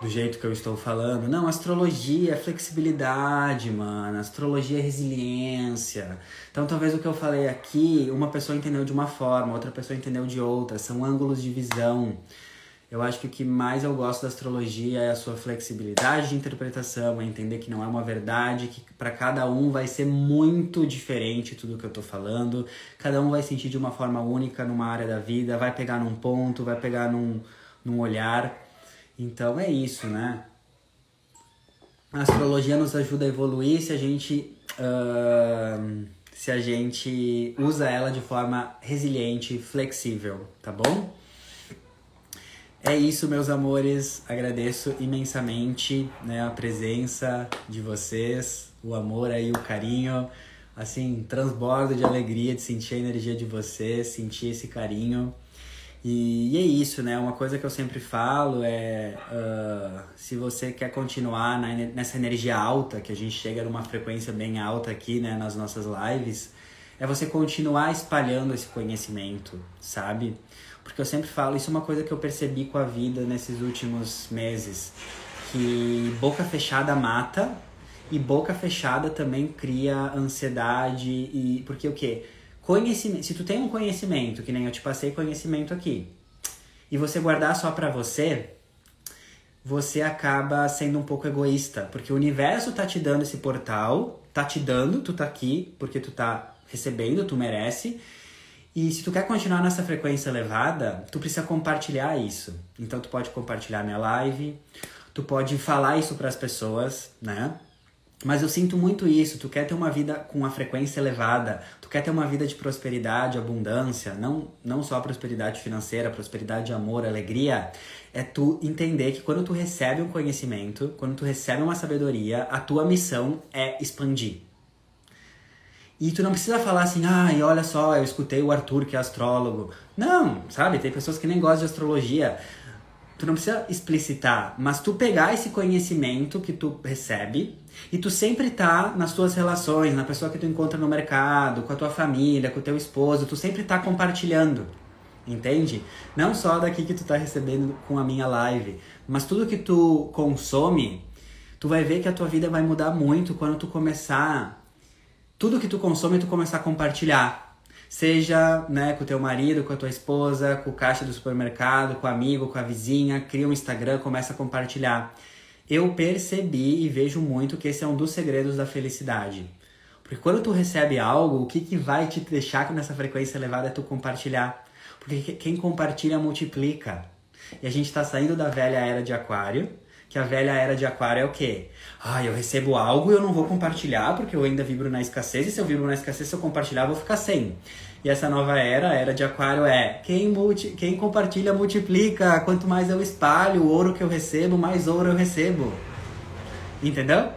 do jeito que eu estou falando. Não, astrologia é flexibilidade, mano. Astrologia é resiliência. Então, talvez o que eu falei aqui, uma pessoa entendeu de uma forma, outra pessoa entendeu de outra. São ângulos de visão. Eu acho que o que mais eu gosto da astrologia é a sua flexibilidade de interpretação, é entender que não é uma verdade, que para cada um vai ser muito diferente tudo que eu tô falando. Cada um vai sentir de uma forma única numa área da vida, vai pegar num ponto, vai pegar num, num olhar. Então é isso, né? A astrologia nos ajuda a evoluir se a gente. Uh, se a gente usa ela de forma resiliente, flexível, tá bom? É isso, meus amores. Agradeço imensamente né, a presença de vocês, o amor aí, o carinho. Assim, transbordo de alegria de sentir a energia de vocês, sentir esse carinho. E, e é isso, né? Uma coisa que eu sempre falo é: uh, se você quer continuar na, nessa energia alta, que a gente chega numa frequência bem alta aqui, né, nas nossas lives, é você continuar espalhando esse conhecimento, sabe? Porque eu sempre falo, isso é uma coisa que eu percebi com a vida nesses últimos meses, que boca fechada mata e boca fechada também cria ansiedade e porque o quê? Conhecimento, se tu tem um conhecimento, que nem eu te passei conhecimento aqui, e você guardar só para você, você acaba sendo um pouco egoísta, porque o universo tá te dando esse portal, tá te dando, tu tá aqui porque tu tá recebendo, tu merece, e se tu quer continuar nessa frequência elevada, tu precisa compartilhar isso. Então tu pode compartilhar minha live, tu pode falar isso para as pessoas, né? Mas eu sinto muito isso, tu quer ter uma vida com uma frequência elevada, tu quer ter uma vida de prosperidade, abundância, não, não só prosperidade financeira, prosperidade de amor, alegria, é tu entender que quando tu recebe um conhecimento, quando tu recebe uma sabedoria, a tua missão é expandir. E tu não precisa falar assim, ah, olha só, eu escutei o Arthur, que é astrólogo. Não, sabe? Tem pessoas que nem gostam de astrologia. Tu não precisa explicitar, mas tu pegar esse conhecimento que tu recebe e tu sempre tá nas tuas relações, na pessoa que tu encontra no mercado, com a tua família, com o teu esposo, tu sempre tá compartilhando. Entende? Não só daqui que tu tá recebendo com a minha live, mas tudo que tu consome, tu vai ver que a tua vida vai mudar muito quando tu começar tudo que tu consome tu começar a compartilhar. Seja né, com o teu marido, com a tua esposa, com o caixa do supermercado, com o amigo, com a vizinha, cria um Instagram, começa a compartilhar. Eu percebi e vejo muito que esse é um dos segredos da felicidade. Porque quando tu recebe algo, o que, que vai te deixar nessa frequência elevada é tu compartilhar. Porque quem compartilha multiplica. E a gente está saindo da velha era de aquário que a velha era de aquário é o quê? Ah, eu recebo algo e eu não vou compartilhar porque eu ainda vibro na escassez e se eu vibro na escassez, se eu compartilhar, eu vou ficar sem. E essa nova era, a era de aquário, é quem, multi, quem compartilha multiplica. Quanto mais eu espalho o ouro que eu recebo, mais ouro eu recebo. Entendeu?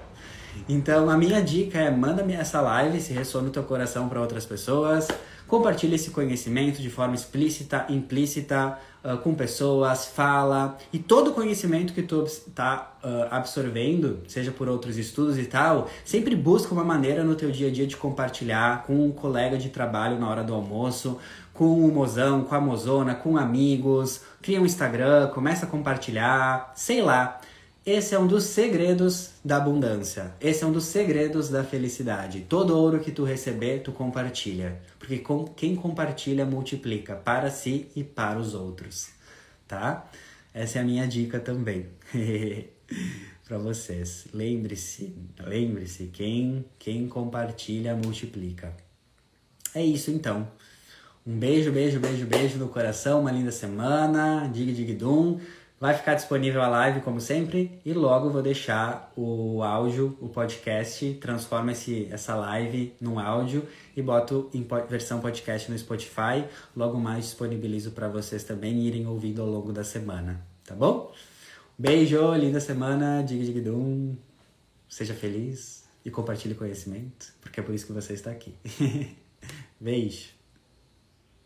Então a minha dica é manda-me essa live se ressoa no teu coração para outras pessoas. Compartilhe esse conhecimento de forma explícita, implícita, uh, com pessoas, fala. E todo conhecimento que tu está uh, absorvendo, seja por outros estudos e tal, sempre busca uma maneira no teu dia a dia de compartilhar com um colega de trabalho na hora do almoço, com o mozão, com a mozona, com amigos. Cria um Instagram, começa a compartilhar, sei lá. Esse é um dos segredos da abundância. Esse é um dos segredos da felicidade. Todo ouro que tu receber, tu compartilha. Porque com, quem compartilha multiplica para si e para os outros. Tá? Essa é a minha dica também. para vocês. Lembre-se, lembre-se, quem, quem compartilha multiplica. É isso então. Um beijo, beijo, beijo, beijo no coração, uma linda semana. Dig, dig, dum. Vai ficar disponível a live, como sempre, e logo vou deixar o áudio, o podcast, transforma esse, essa live num áudio e boto em versão podcast no Spotify. Logo mais disponibilizo para vocês também irem ouvindo ao longo da semana, tá bom? Beijo, linda semana, dig dig dum. Seja feliz e compartilhe conhecimento, porque é por isso que você está aqui. Beijo.